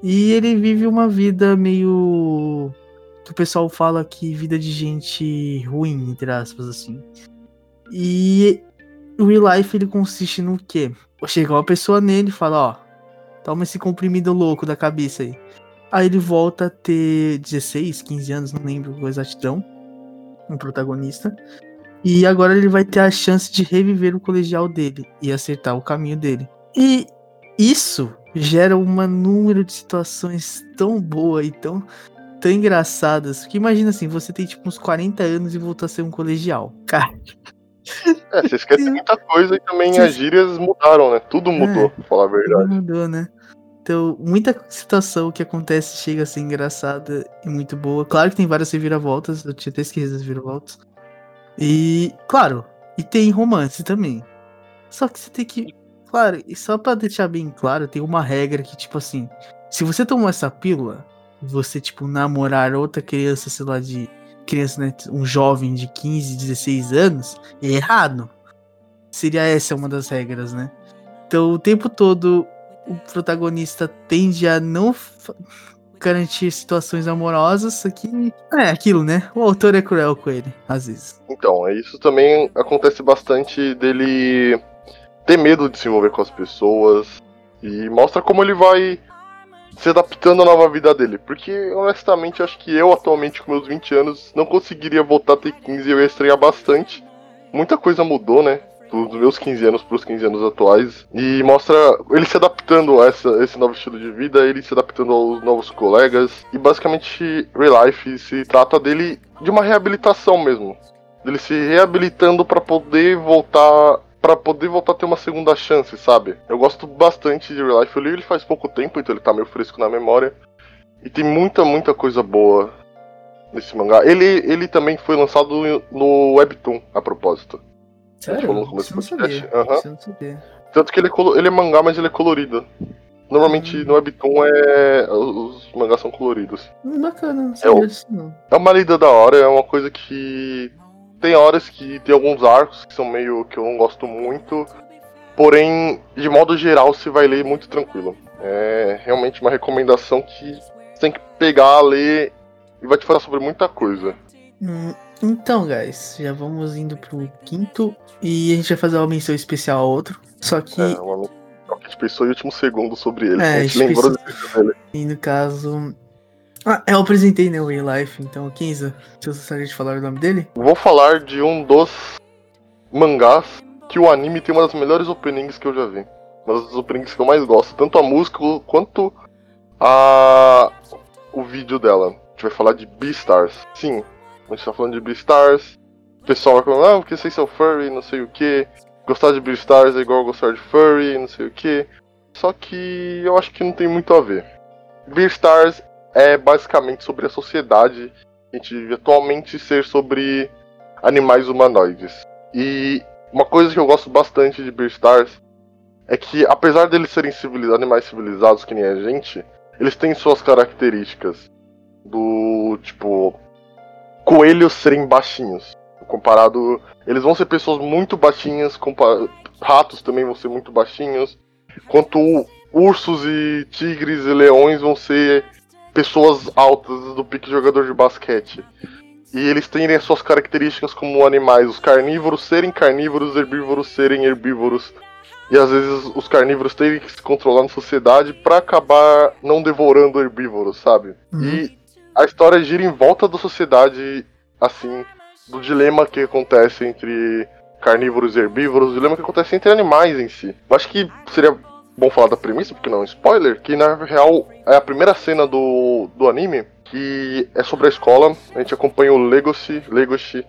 E ele vive uma vida meio que o pessoal fala que vida de gente ruim, entre aspas, assim. E o real life ele consiste no quê? Chega uma pessoa nele e fala, ó, toma esse comprimido louco da cabeça aí. Aí ele volta a ter 16, 15 anos, não lembro com exatidão, um protagonista. E agora ele vai ter a chance de reviver o colegial dele e acertar o caminho dele. E isso gera um número de situações tão boa e tão tão engraçadas. Que imagina assim, você tem tipo uns 40 anos e voltou a ser um colegial. Cara. É, você esquece muita coisa e também as gírias mudaram, né? Tudo mudou, é, pra falar a verdade. Mudou, né? Então, muita situação que acontece chega a ser engraçada e muito boa. Claro que tem várias reviravoltas, eu tinha até esquecido das reviravoltas. E, claro, e tem romance também. Só que você tem que. Claro, e só pra deixar bem claro, tem uma regra que, tipo assim, se você tomar essa pílula, você, tipo, namorar outra criança, sei lá, de. Criança, né? Um jovem de 15, 16 anos, é errado. Seria essa uma das regras, né? Então, o tempo todo, o protagonista tende a não garantir situações amorosas, aqui é aquilo, né? O autor é cruel com ele, às vezes. Então, isso também acontece bastante dele ter medo de se envolver com as pessoas e mostra como ele vai se adaptando à nova vida dele. Porque, honestamente, acho que eu, atualmente, com meus 20 anos, não conseguiria voltar a ter 15 e eu ia estranhar bastante. Muita coisa mudou, né? Dos meus 15 anos para os 15 anos atuais. E mostra ele se adaptando a essa, esse novo estilo de vida, ele se adaptando aos novos colegas. E basicamente, Real Life se trata dele de uma reabilitação mesmo. Ele se reabilitando para poder voltar para poder voltar a ter uma segunda chance, sabe? Eu gosto bastante de Real Life. Eu li ele faz pouco tempo, então ele tá meio fresco na memória. E tem muita, muita coisa boa nesse mangá. Ele, ele também foi lançado no Webtoon, a propósito. Sério? Falou no começo do podcast. Uhum. Tanto que ele é, ele é mangá, mas ele é colorido. Normalmente hum. no Webtoon é. Os mangás são coloridos. Bacana, não sabia é, disso não. É uma lida da hora, é uma coisa que tem horas que tem alguns arcos que são meio que eu não gosto muito. Porém, de modo geral, se vai ler muito tranquilo. É realmente uma recomendação que você tem que pegar, ler e vai te falar sobre muita coisa. Hum, então, guys, já vamos indo pro quinto e a gente vai fazer uma menção especial a outro. Só que. É, uma... a gente pensou em último segundo sobre ele. É, a gente lembrou pensou... dele. E no caso. Ah, eu apresentei né, o Life, então, Kenza, você gostaria de falar o nome dele? Vou falar de um dos mangás que o anime tem uma das melhores openings que eu já vi. Uma das openings que eu mais gosto. Tanto a música quanto a o vídeo dela. A gente vai falar de Beastars. Sim, a gente tá falando de Beastars. O pessoal vai falar, ah, porque vocês são furry, não sei o que. Gostar de Beastars é igual gostar de furry, não sei o que. Só que eu acho que não tem muito a ver. Beastars é basicamente sobre a sociedade que a gente vive atualmente ser sobre animais humanoides. E uma coisa que eu gosto bastante de Beastars é que, apesar deles serem animais civilizados que nem a gente, eles têm suas características. Do tipo. Coelhos serem baixinhos. Comparado. Eles vão ser pessoas muito baixinhas, ratos também vão ser muito baixinhos. Quanto ursos e tigres e leões vão ser pessoas altas do pique jogador de basquete. E eles têm as suas características como animais, os carnívoros serem carnívoros, os herbívoros serem herbívoros. E às vezes os carnívoros terem que se controlar na sociedade para acabar não devorando herbívoros, sabe? Uhum. E a história gira em volta da sociedade, assim, do dilema que acontece entre carnívoros e herbívoros, o dilema que acontece entre animais em si. Eu acho que seria bom falar da premissa, porque não é um spoiler, que na real é a primeira cena do, do anime, que é sobre a escola. A gente acompanha o Legoshi, Legoshi,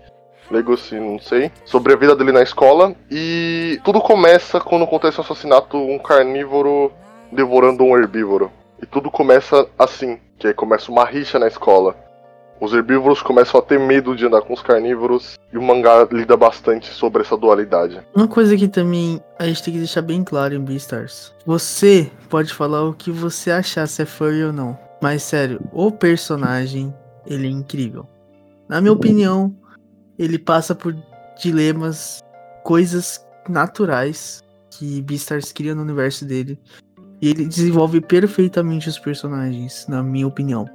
Legoshi, não sei, sobre a vida dele na escola. E tudo começa quando acontece um assassinato, um carnívoro devorando um herbívoro. E tudo começa assim, que aí começa uma rixa na escola. Os herbívoros começam a ter medo de andar com os carnívoros e o mangá lida bastante sobre essa dualidade. Uma coisa que também a gente tem que deixar bem claro em Beastars. Você pode falar o que você achar se é furry ou não. Mas sério, o personagem, ele é incrível. Na minha opinião, ele passa por dilemas, coisas naturais que Beastars cria no universo dele. E ele desenvolve perfeitamente os personagens, na minha opinião.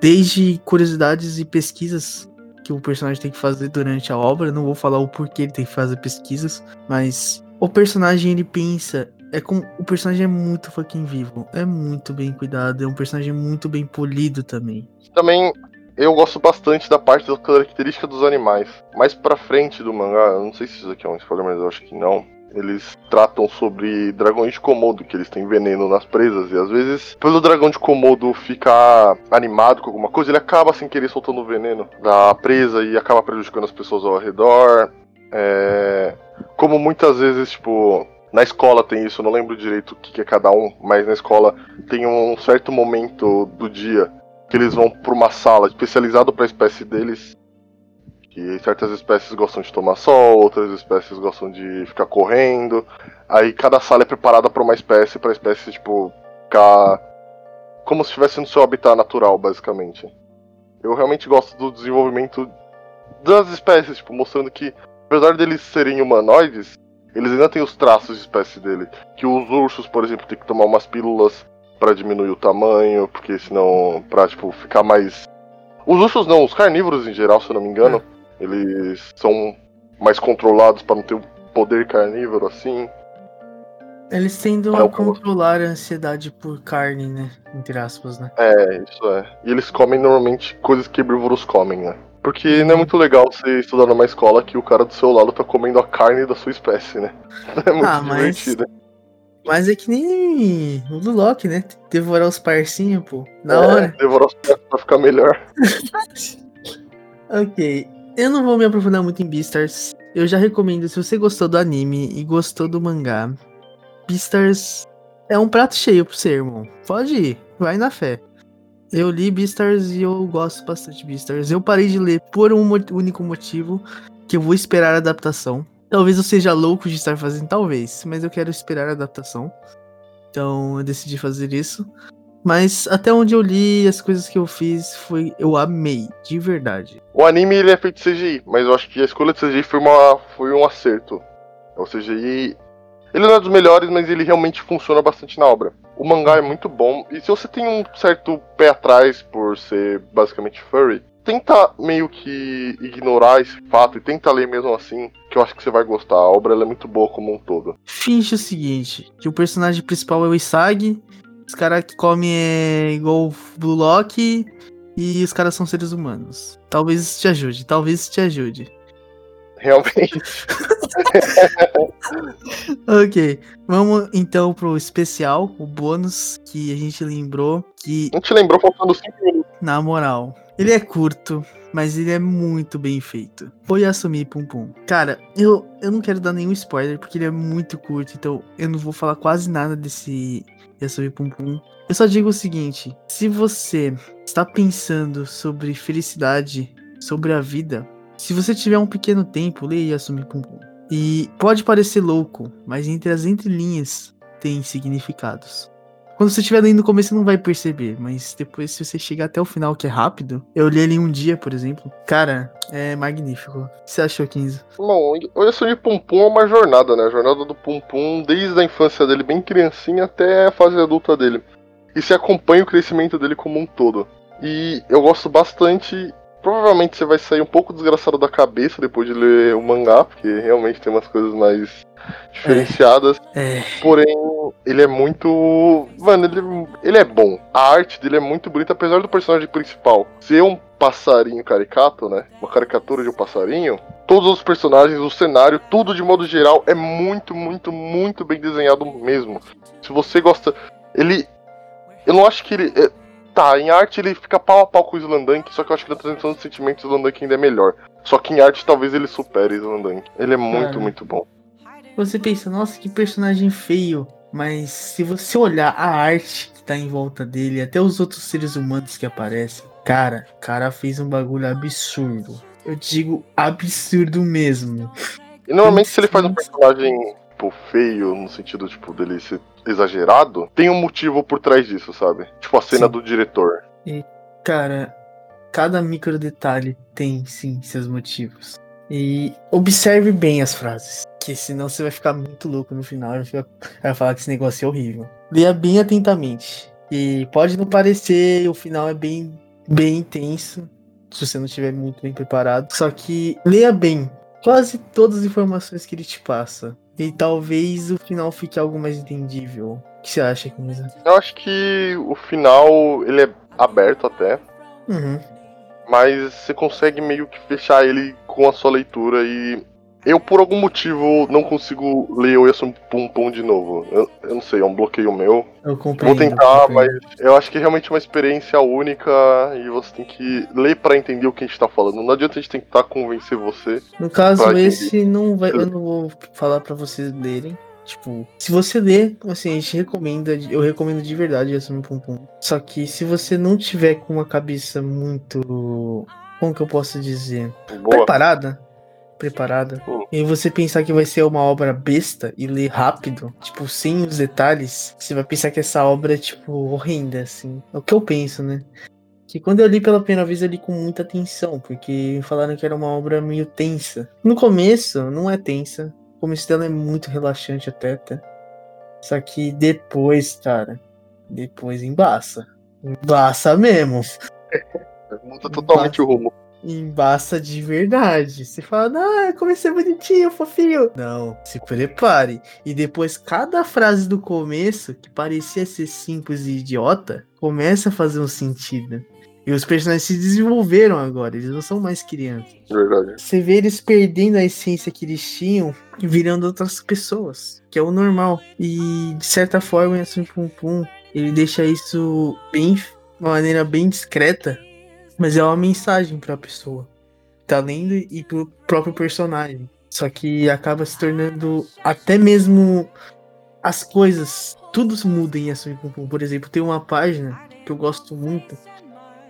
Desde curiosidades e pesquisas que o personagem tem que fazer durante a obra. Não vou falar o porquê ele tem que fazer pesquisas, mas o personagem ele pensa. É com o personagem é muito fucking vivo, é muito bem cuidado, é um personagem muito bem polido também. Também eu gosto bastante da parte da característica dos animais. Mais pra frente do mangá, não sei se isso aqui é um spoiler, mas eu acho que não eles tratam sobre dragões de Komodo, que eles têm veneno nas presas, e às vezes, pelo dragão de Komodo ficar animado com alguma coisa, ele acaba sem querer soltando o veneno da presa e acaba prejudicando as pessoas ao redor. É... Como muitas vezes, tipo, na escola tem isso, não lembro direito o que é cada um, mas na escola tem um certo momento do dia que eles vão para uma sala especializada para a espécie deles que certas espécies gostam de tomar sol, outras espécies gostam de ficar correndo. Aí cada sala é preparada para uma espécie, para espécie tipo ficar como se estivesse no seu habitat natural, basicamente. Eu realmente gosto do desenvolvimento das espécies, tipo, mostrando que apesar deles serem humanoides, eles ainda têm os traços de espécie dele. Que os ursos, por exemplo, tem que tomar umas pílulas para diminuir o tamanho, porque senão, pra, tipo, ficar mais. Os ursos não, os carnívoros em geral, se eu não me engano, é. Eles são mais controlados para não ter o poder carnívoro assim. Eles tendem a controlar a ansiedade por carne, né? Entre aspas, né? É, isso é. E eles comem normalmente coisas que herbívoros comem, né? Porque não é muito legal você estudar numa escola que o cara do seu lado tá comendo a carne da sua espécie, né? É muito ah, divertido. Mas... mas é que nem o do Loki, né? Devorar os parcinhos, pô. Na é, hora. Devorar os parcinhos pra ficar melhor. ok. Eu não vou me aprofundar muito em Beastars. Eu já recomendo, se você gostou do anime e gostou do mangá, Beastars é um prato cheio pro você, irmão. Pode ir, vai na fé. Eu li Beastars e eu gosto bastante de Beastars. Eu parei de ler por um único motivo, que eu vou esperar a adaptação. Talvez eu seja louco de estar fazendo, talvez, mas eu quero esperar a adaptação. Então eu decidi fazer isso. Mas até onde eu li, as coisas que eu fiz foi. Eu amei, de verdade. O anime ele é feito de CGI, mas eu acho que a escolha de CGI foi, uma, foi um acerto. O CGI. Ele não é dos melhores, mas ele realmente funciona bastante na obra. O mangá é muito bom, e se você tem um certo pé atrás por ser basicamente furry, tenta meio que ignorar esse fato e tenta ler mesmo assim, que eu acho que você vai gostar. A obra é muito boa como um todo. Finge o seguinte, que o personagem principal é o Isagi, os caras que comem é igual o Blue Lock e os caras são seres humanos. Talvez isso te ajude, talvez isso te ajude. Realmente. ok, vamos então pro especial, o bônus que a gente lembrou que. A gente lembrou faltando 5 minutos. Na moral, ele é curto, mas ele é muito bem feito. Foi assumir Pum Pum. Cara, eu, eu não quero dar nenhum spoiler, porque ele é muito curto, então eu não vou falar quase nada desse Yasumi Pum Pum. Eu só digo o seguinte: se você está pensando sobre felicidade, sobre a vida, se você tiver um pequeno tempo, leia Yasumi Pum Pum. E pode parecer louco, mas entre as entrelinhas tem significados. Quando você estiver lendo no começo, você não vai perceber, mas depois, se você chegar até o final, que é rápido, eu li ele em um dia, por exemplo. Cara, é magnífico. O que você achou, 15? Bom, o Yasumi Pum Pum é uma jornada, né? A jornada do Pum Pum, desde a infância dele, bem criancinha, até a fase adulta dele. E se acompanha o crescimento dele como um todo. E eu gosto bastante provavelmente você vai sair um pouco desgraçado da cabeça depois de ler o mangá, porque realmente tem umas coisas mais diferenciadas. É. Porém, ele é muito. Mano, ele, ele é bom. A arte dele é muito bonita, apesar do personagem principal ser um passarinho caricato, né? Uma caricatura de um passarinho. Todos os personagens, o cenário, tudo de modo geral é muito, muito, muito bem desenhado mesmo. Se você gosta. Ele. Eu não acho que ele. É, tá, em arte ele fica pau a pau com o Slandank, só que eu acho que na transmissão dos sentimentos o Slandank ainda é melhor. Só que em arte talvez ele supere o Slandank. Ele é muito, Cara. muito bom. Você pensa, nossa, que personagem feio. Mas se você olhar a arte que tá em volta dele, até os outros seres humanos que aparecem, cara, o cara fez um bagulho absurdo. Eu digo absurdo mesmo. E normalmente se ele faz um personagem tipo, feio, no sentido, tipo, dele ser exagerado, tem um motivo por trás disso, sabe? Tipo a cena sim. do diretor. E, cara, cada micro detalhe tem, sim, seus motivos. E observe bem as frases. Que senão você vai ficar muito louco no final e vai, vai falar que esse negócio é horrível. Leia bem atentamente. E pode não parecer, o final é bem, bem intenso. Se você não estiver muito bem preparado. Só que leia bem quase todas as informações que ele te passa. E talvez o final fique algo mais entendível. O que você acha, Kinza? Eu acho que o final ele é aberto até. Uhum mas você consegue meio que fechar ele com a sua leitura e eu, por algum motivo, não consigo ler o Yasum Pum Pum de novo. Eu, eu, não sei, é um bloqueio meu. Eu compreendo, Vou tentar, mas eu acho que é realmente uma experiência única e você tem que ler para entender o que a gente tá falando. Não adianta a gente tentar convencer você. No caso, esse não vai, eu não vou falar para vocês lerem. Tipo, se você ler, assim, a gente recomenda, eu recomendo de verdade Yasumi Pum Pum. Só que se você não tiver com uma cabeça muito. Como que eu posso dizer? Boa. Preparada. Preparada. Hum. E você pensar que vai ser uma obra besta e ler rápido, tipo, sem os detalhes, você vai pensar que essa obra é, tipo, horrenda, assim. É o que eu penso, né? que quando eu li pela primeira vez eu li com muita atenção, porque falaram que era uma obra meio tensa. No começo não é tensa, o começo dela é muito relaxante até, até. Só que depois, cara, depois embaça. Embaça mesmo. Muda totalmente embaça, o rumo. Embaça de verdade. Você fala, ah, comecei bonitinho, fofinho. Não, se prepare. E depois, cada frase do começo, que parecia ser simples e idiota, começa a fazer um sentido. E os personagens se desenvolveram agora, eles não são mais crianças. Verdade. Você vê eles perdendo a essência que eles tinham e virando outras pessoas, que é o normal. E de certa forma, assim, Pum Pum, ele deixa isso bem, de uma maneira bem discreta, mas é uma mensagem para a pessoa. Tá lendo e pro próprio personagem. Só que acaba se tornando até mesmo as coisas, tudo muda em Assumi Pum Pum. Por exemplo, tem uma página que eu gosto muito,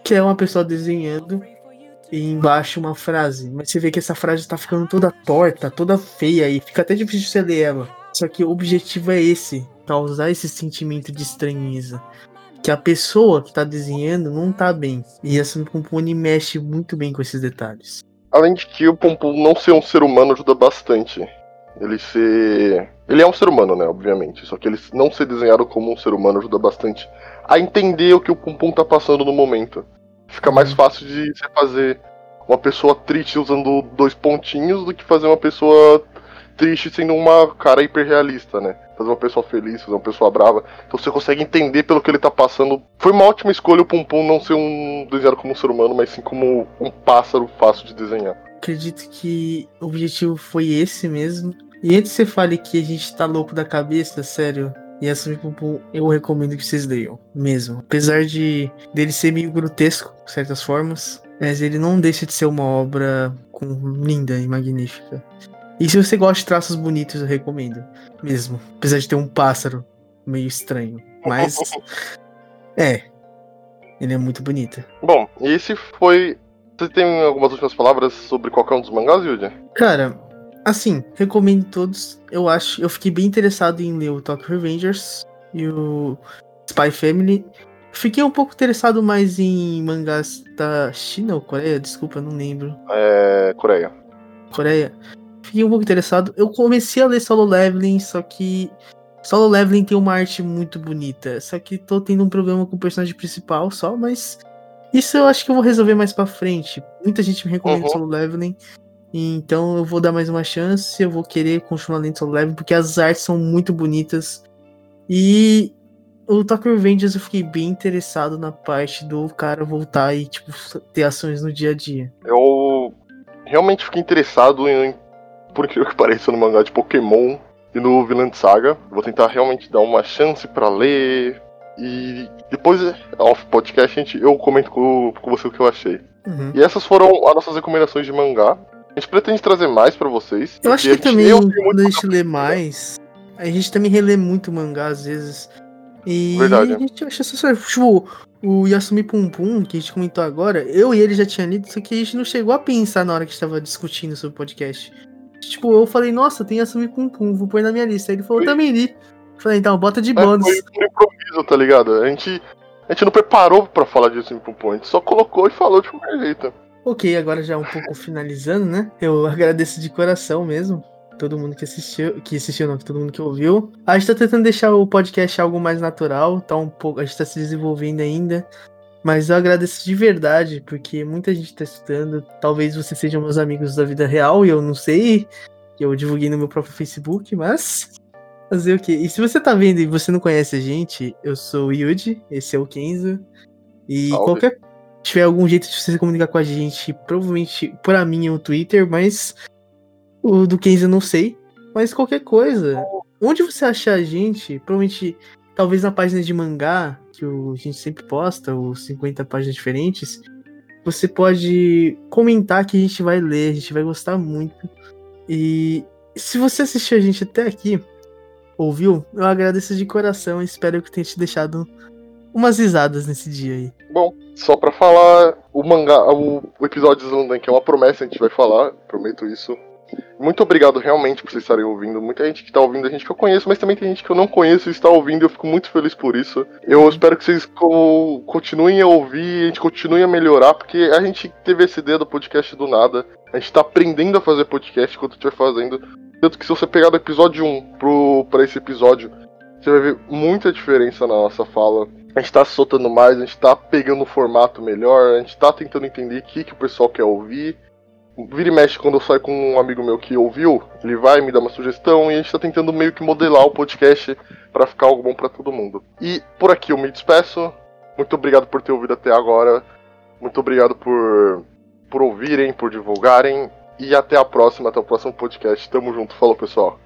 que é uma pessoa desenhando e embaixo uma frase. Mas você vê que essa frase tá ficando toda torta, toda feia e fica até difícil você ler ela. Só que o objetivo é esse, causar esse sentimento de estranheza. Que a pessoa que tá desenhando não tá bem. E essa Pompone mexe muito bem com esses detalhes. Além de que o Pompom não ser um ser humano ajuda bastante. Ele ser. Ele é um ser humano, né? Obviamente. Só que ele não ser desenhado como um ser humano ajuda bastante a entender o que o Pum Pum tá passando no momento. Fica mais fácil de você fazer uma pessoa triste usando dois pontinhos do que fazer uma pessoa triste sendo uma cara hiperrealista, né? Fazer uma pessoa feliz, fazer uma pessoa brava. Então você consegue entender pelo que ele tá passando. Foi uma ótima escolha o Pum Pum não ser um desenhado como um ser humano, mas sim como um pássaro fácil de desenhar. Acredito que o objetivo foi esse mesmo. E antes você fale que a gente tá louco da cabeça, sério, e Assumi Pum Pum, eu recomendo que vocês leiam, mesmo. Apesar de dele ser meio grotesco, de certas formas, mas ele não deixa de ser uma obra com, linda e magnífica. E se você gosta de traços bonitos, eu recomendo. Mesmo. Apesar de ter um pássaro meio estranho. Mas. é. Ele é muito bonito. Bom, e esse foi. Você tem algumas últimas palavras sobre qualquer um dos mangás, Yuji? Cara, assim, recomendo todos. Eu acho. Eu fiquei bem interessado em ler o Tokyo Revengers e o Spy Family. Fiquei um pouco interessado mais em mangás da China ou Coreia, desculpa, não lembro. É. Coreia. Coreia fiquei um pouco interessado. Eu comecei a ler Solo Leveling, só que Solo Leveling tem uma arte muito bonita. Só que tô tendo um problema com o personagem principal só, mas isso eu acho que eu vou resolver mais para frente. Muita gente me recomenda uhum. Solo Leveling. Então eu vou dar mais uma chance, eu vou querer continuar lendo Solo Leveling, porque as artes são muito bonitas. E o Tokyo Revengers eu fiquei bem interessado na parte do cara voltar e, tipo, ter ações no dia a dia. Eu realmente fiquei interessado em por incrível que pareça, no mangá de Pokémon e no Villain Saga. Vou tentar realmente dar uma chance para ler. E depois, off podcast, gente, eu comento com, com você o que eu achei. Uhum. E essas foram as nossas recomendações de mangá. A gente pretende trazer mais para vocês. Eu acho que também, quando a gente lê mais, a gente também relê muito mangá às vezes. E Verdade. a gente acha só, tipo, o Yasumi Pum Pum, que a gente comentou agora, eu e ele já tinha lido, só que a gente não chegou a pensar na hora que estava discutindo sobre o podcast. Tipo, eu falei, nossa, tem Assumir Pum Pum, vou pôr na minha lista. Aí ele falou, foi. também li. Falei, então, bota de bônus. É, foi um improviso, tá ligado? A gente, a gente não preparou pra falar de Assumir Pum Pum, a gente só colocou e falou de qualquer jeito. Ok, agora já um pouco finalizando, né? Eu agradeço de coração mesmo. Todo mundo que assistiu, que assistiu, não, todo mundo que ouviu. A gente tá tentando deixar o podcast algo mais natural, tá um pouco, a gente tá se desenvolvendo ainda. Mas eu agradeço de verdade, porque muita gente tá escutando. Talvez vocês sejam meus amigos da vida real e eu não sei. Eu divulguei no meu próprio Facebook, mas. Fazer o quê? E se você tá vendo e você não conhece a gente, eu sou o Yuji, esse é o Kenzo. E Salve. qualquer. Se tiver algum jeito de você se comunicar com a gente, provavelmente por mim é o Twitter, mas. O do Kenzo eu não sei. Mas qualquer coisa. Onde você achar a gente, provavelmente. Talvez na página de mangá, que a gente sempre posta, os 50 páginas diferentes, você pode comentar que a gente vai ler, a gente vai gostar muito. E se você assistiu a gente até aqui, ouviu, eu agradeço de coração e espero que tenha te deixado umas risadas nesse dia aí. Bom, só para falar, o mangá, o, episódio de Zandan, que é uma promessa, a gente vai falar, prometo isso. Muito obrigado realmente por vocês estarem ouvindo. Muita gente que está ouvindo, a gente que eu conheço, mas também tem gente que eu não conheço e está ouvindo. Eu fico muito feliz por isso. Eu espero que vocês co continuem a ouvir, a gente continue a melhorar, porque a gente teve essa ideia do podcast do nada. A gente está aprendendo a fazer podcast enquanto estiver fazendo. Tanto que se você pegar do episódio 1 pro, pra esse episódio, você vai ver muita diferença na nossa fala. A gente tá soltando mais, a gente tá pegando um formato melhor, a gente tá tentando entender o que, que o pessoal quer ouvir vira e mexe quando eu saio com um amigo meu que ouviu, ele vai me dar uma sugestão e a gente tá tentando meio que modelar o podcast para ficar algo bom para todo mundo. E por aqui eu me despeço. Muito obrigado por ter ouvido até agora. Muito obrigado por por ouvirem, por divulgarem e até a próxima, até o próximo podcast. Tamo junto, falou pessoal.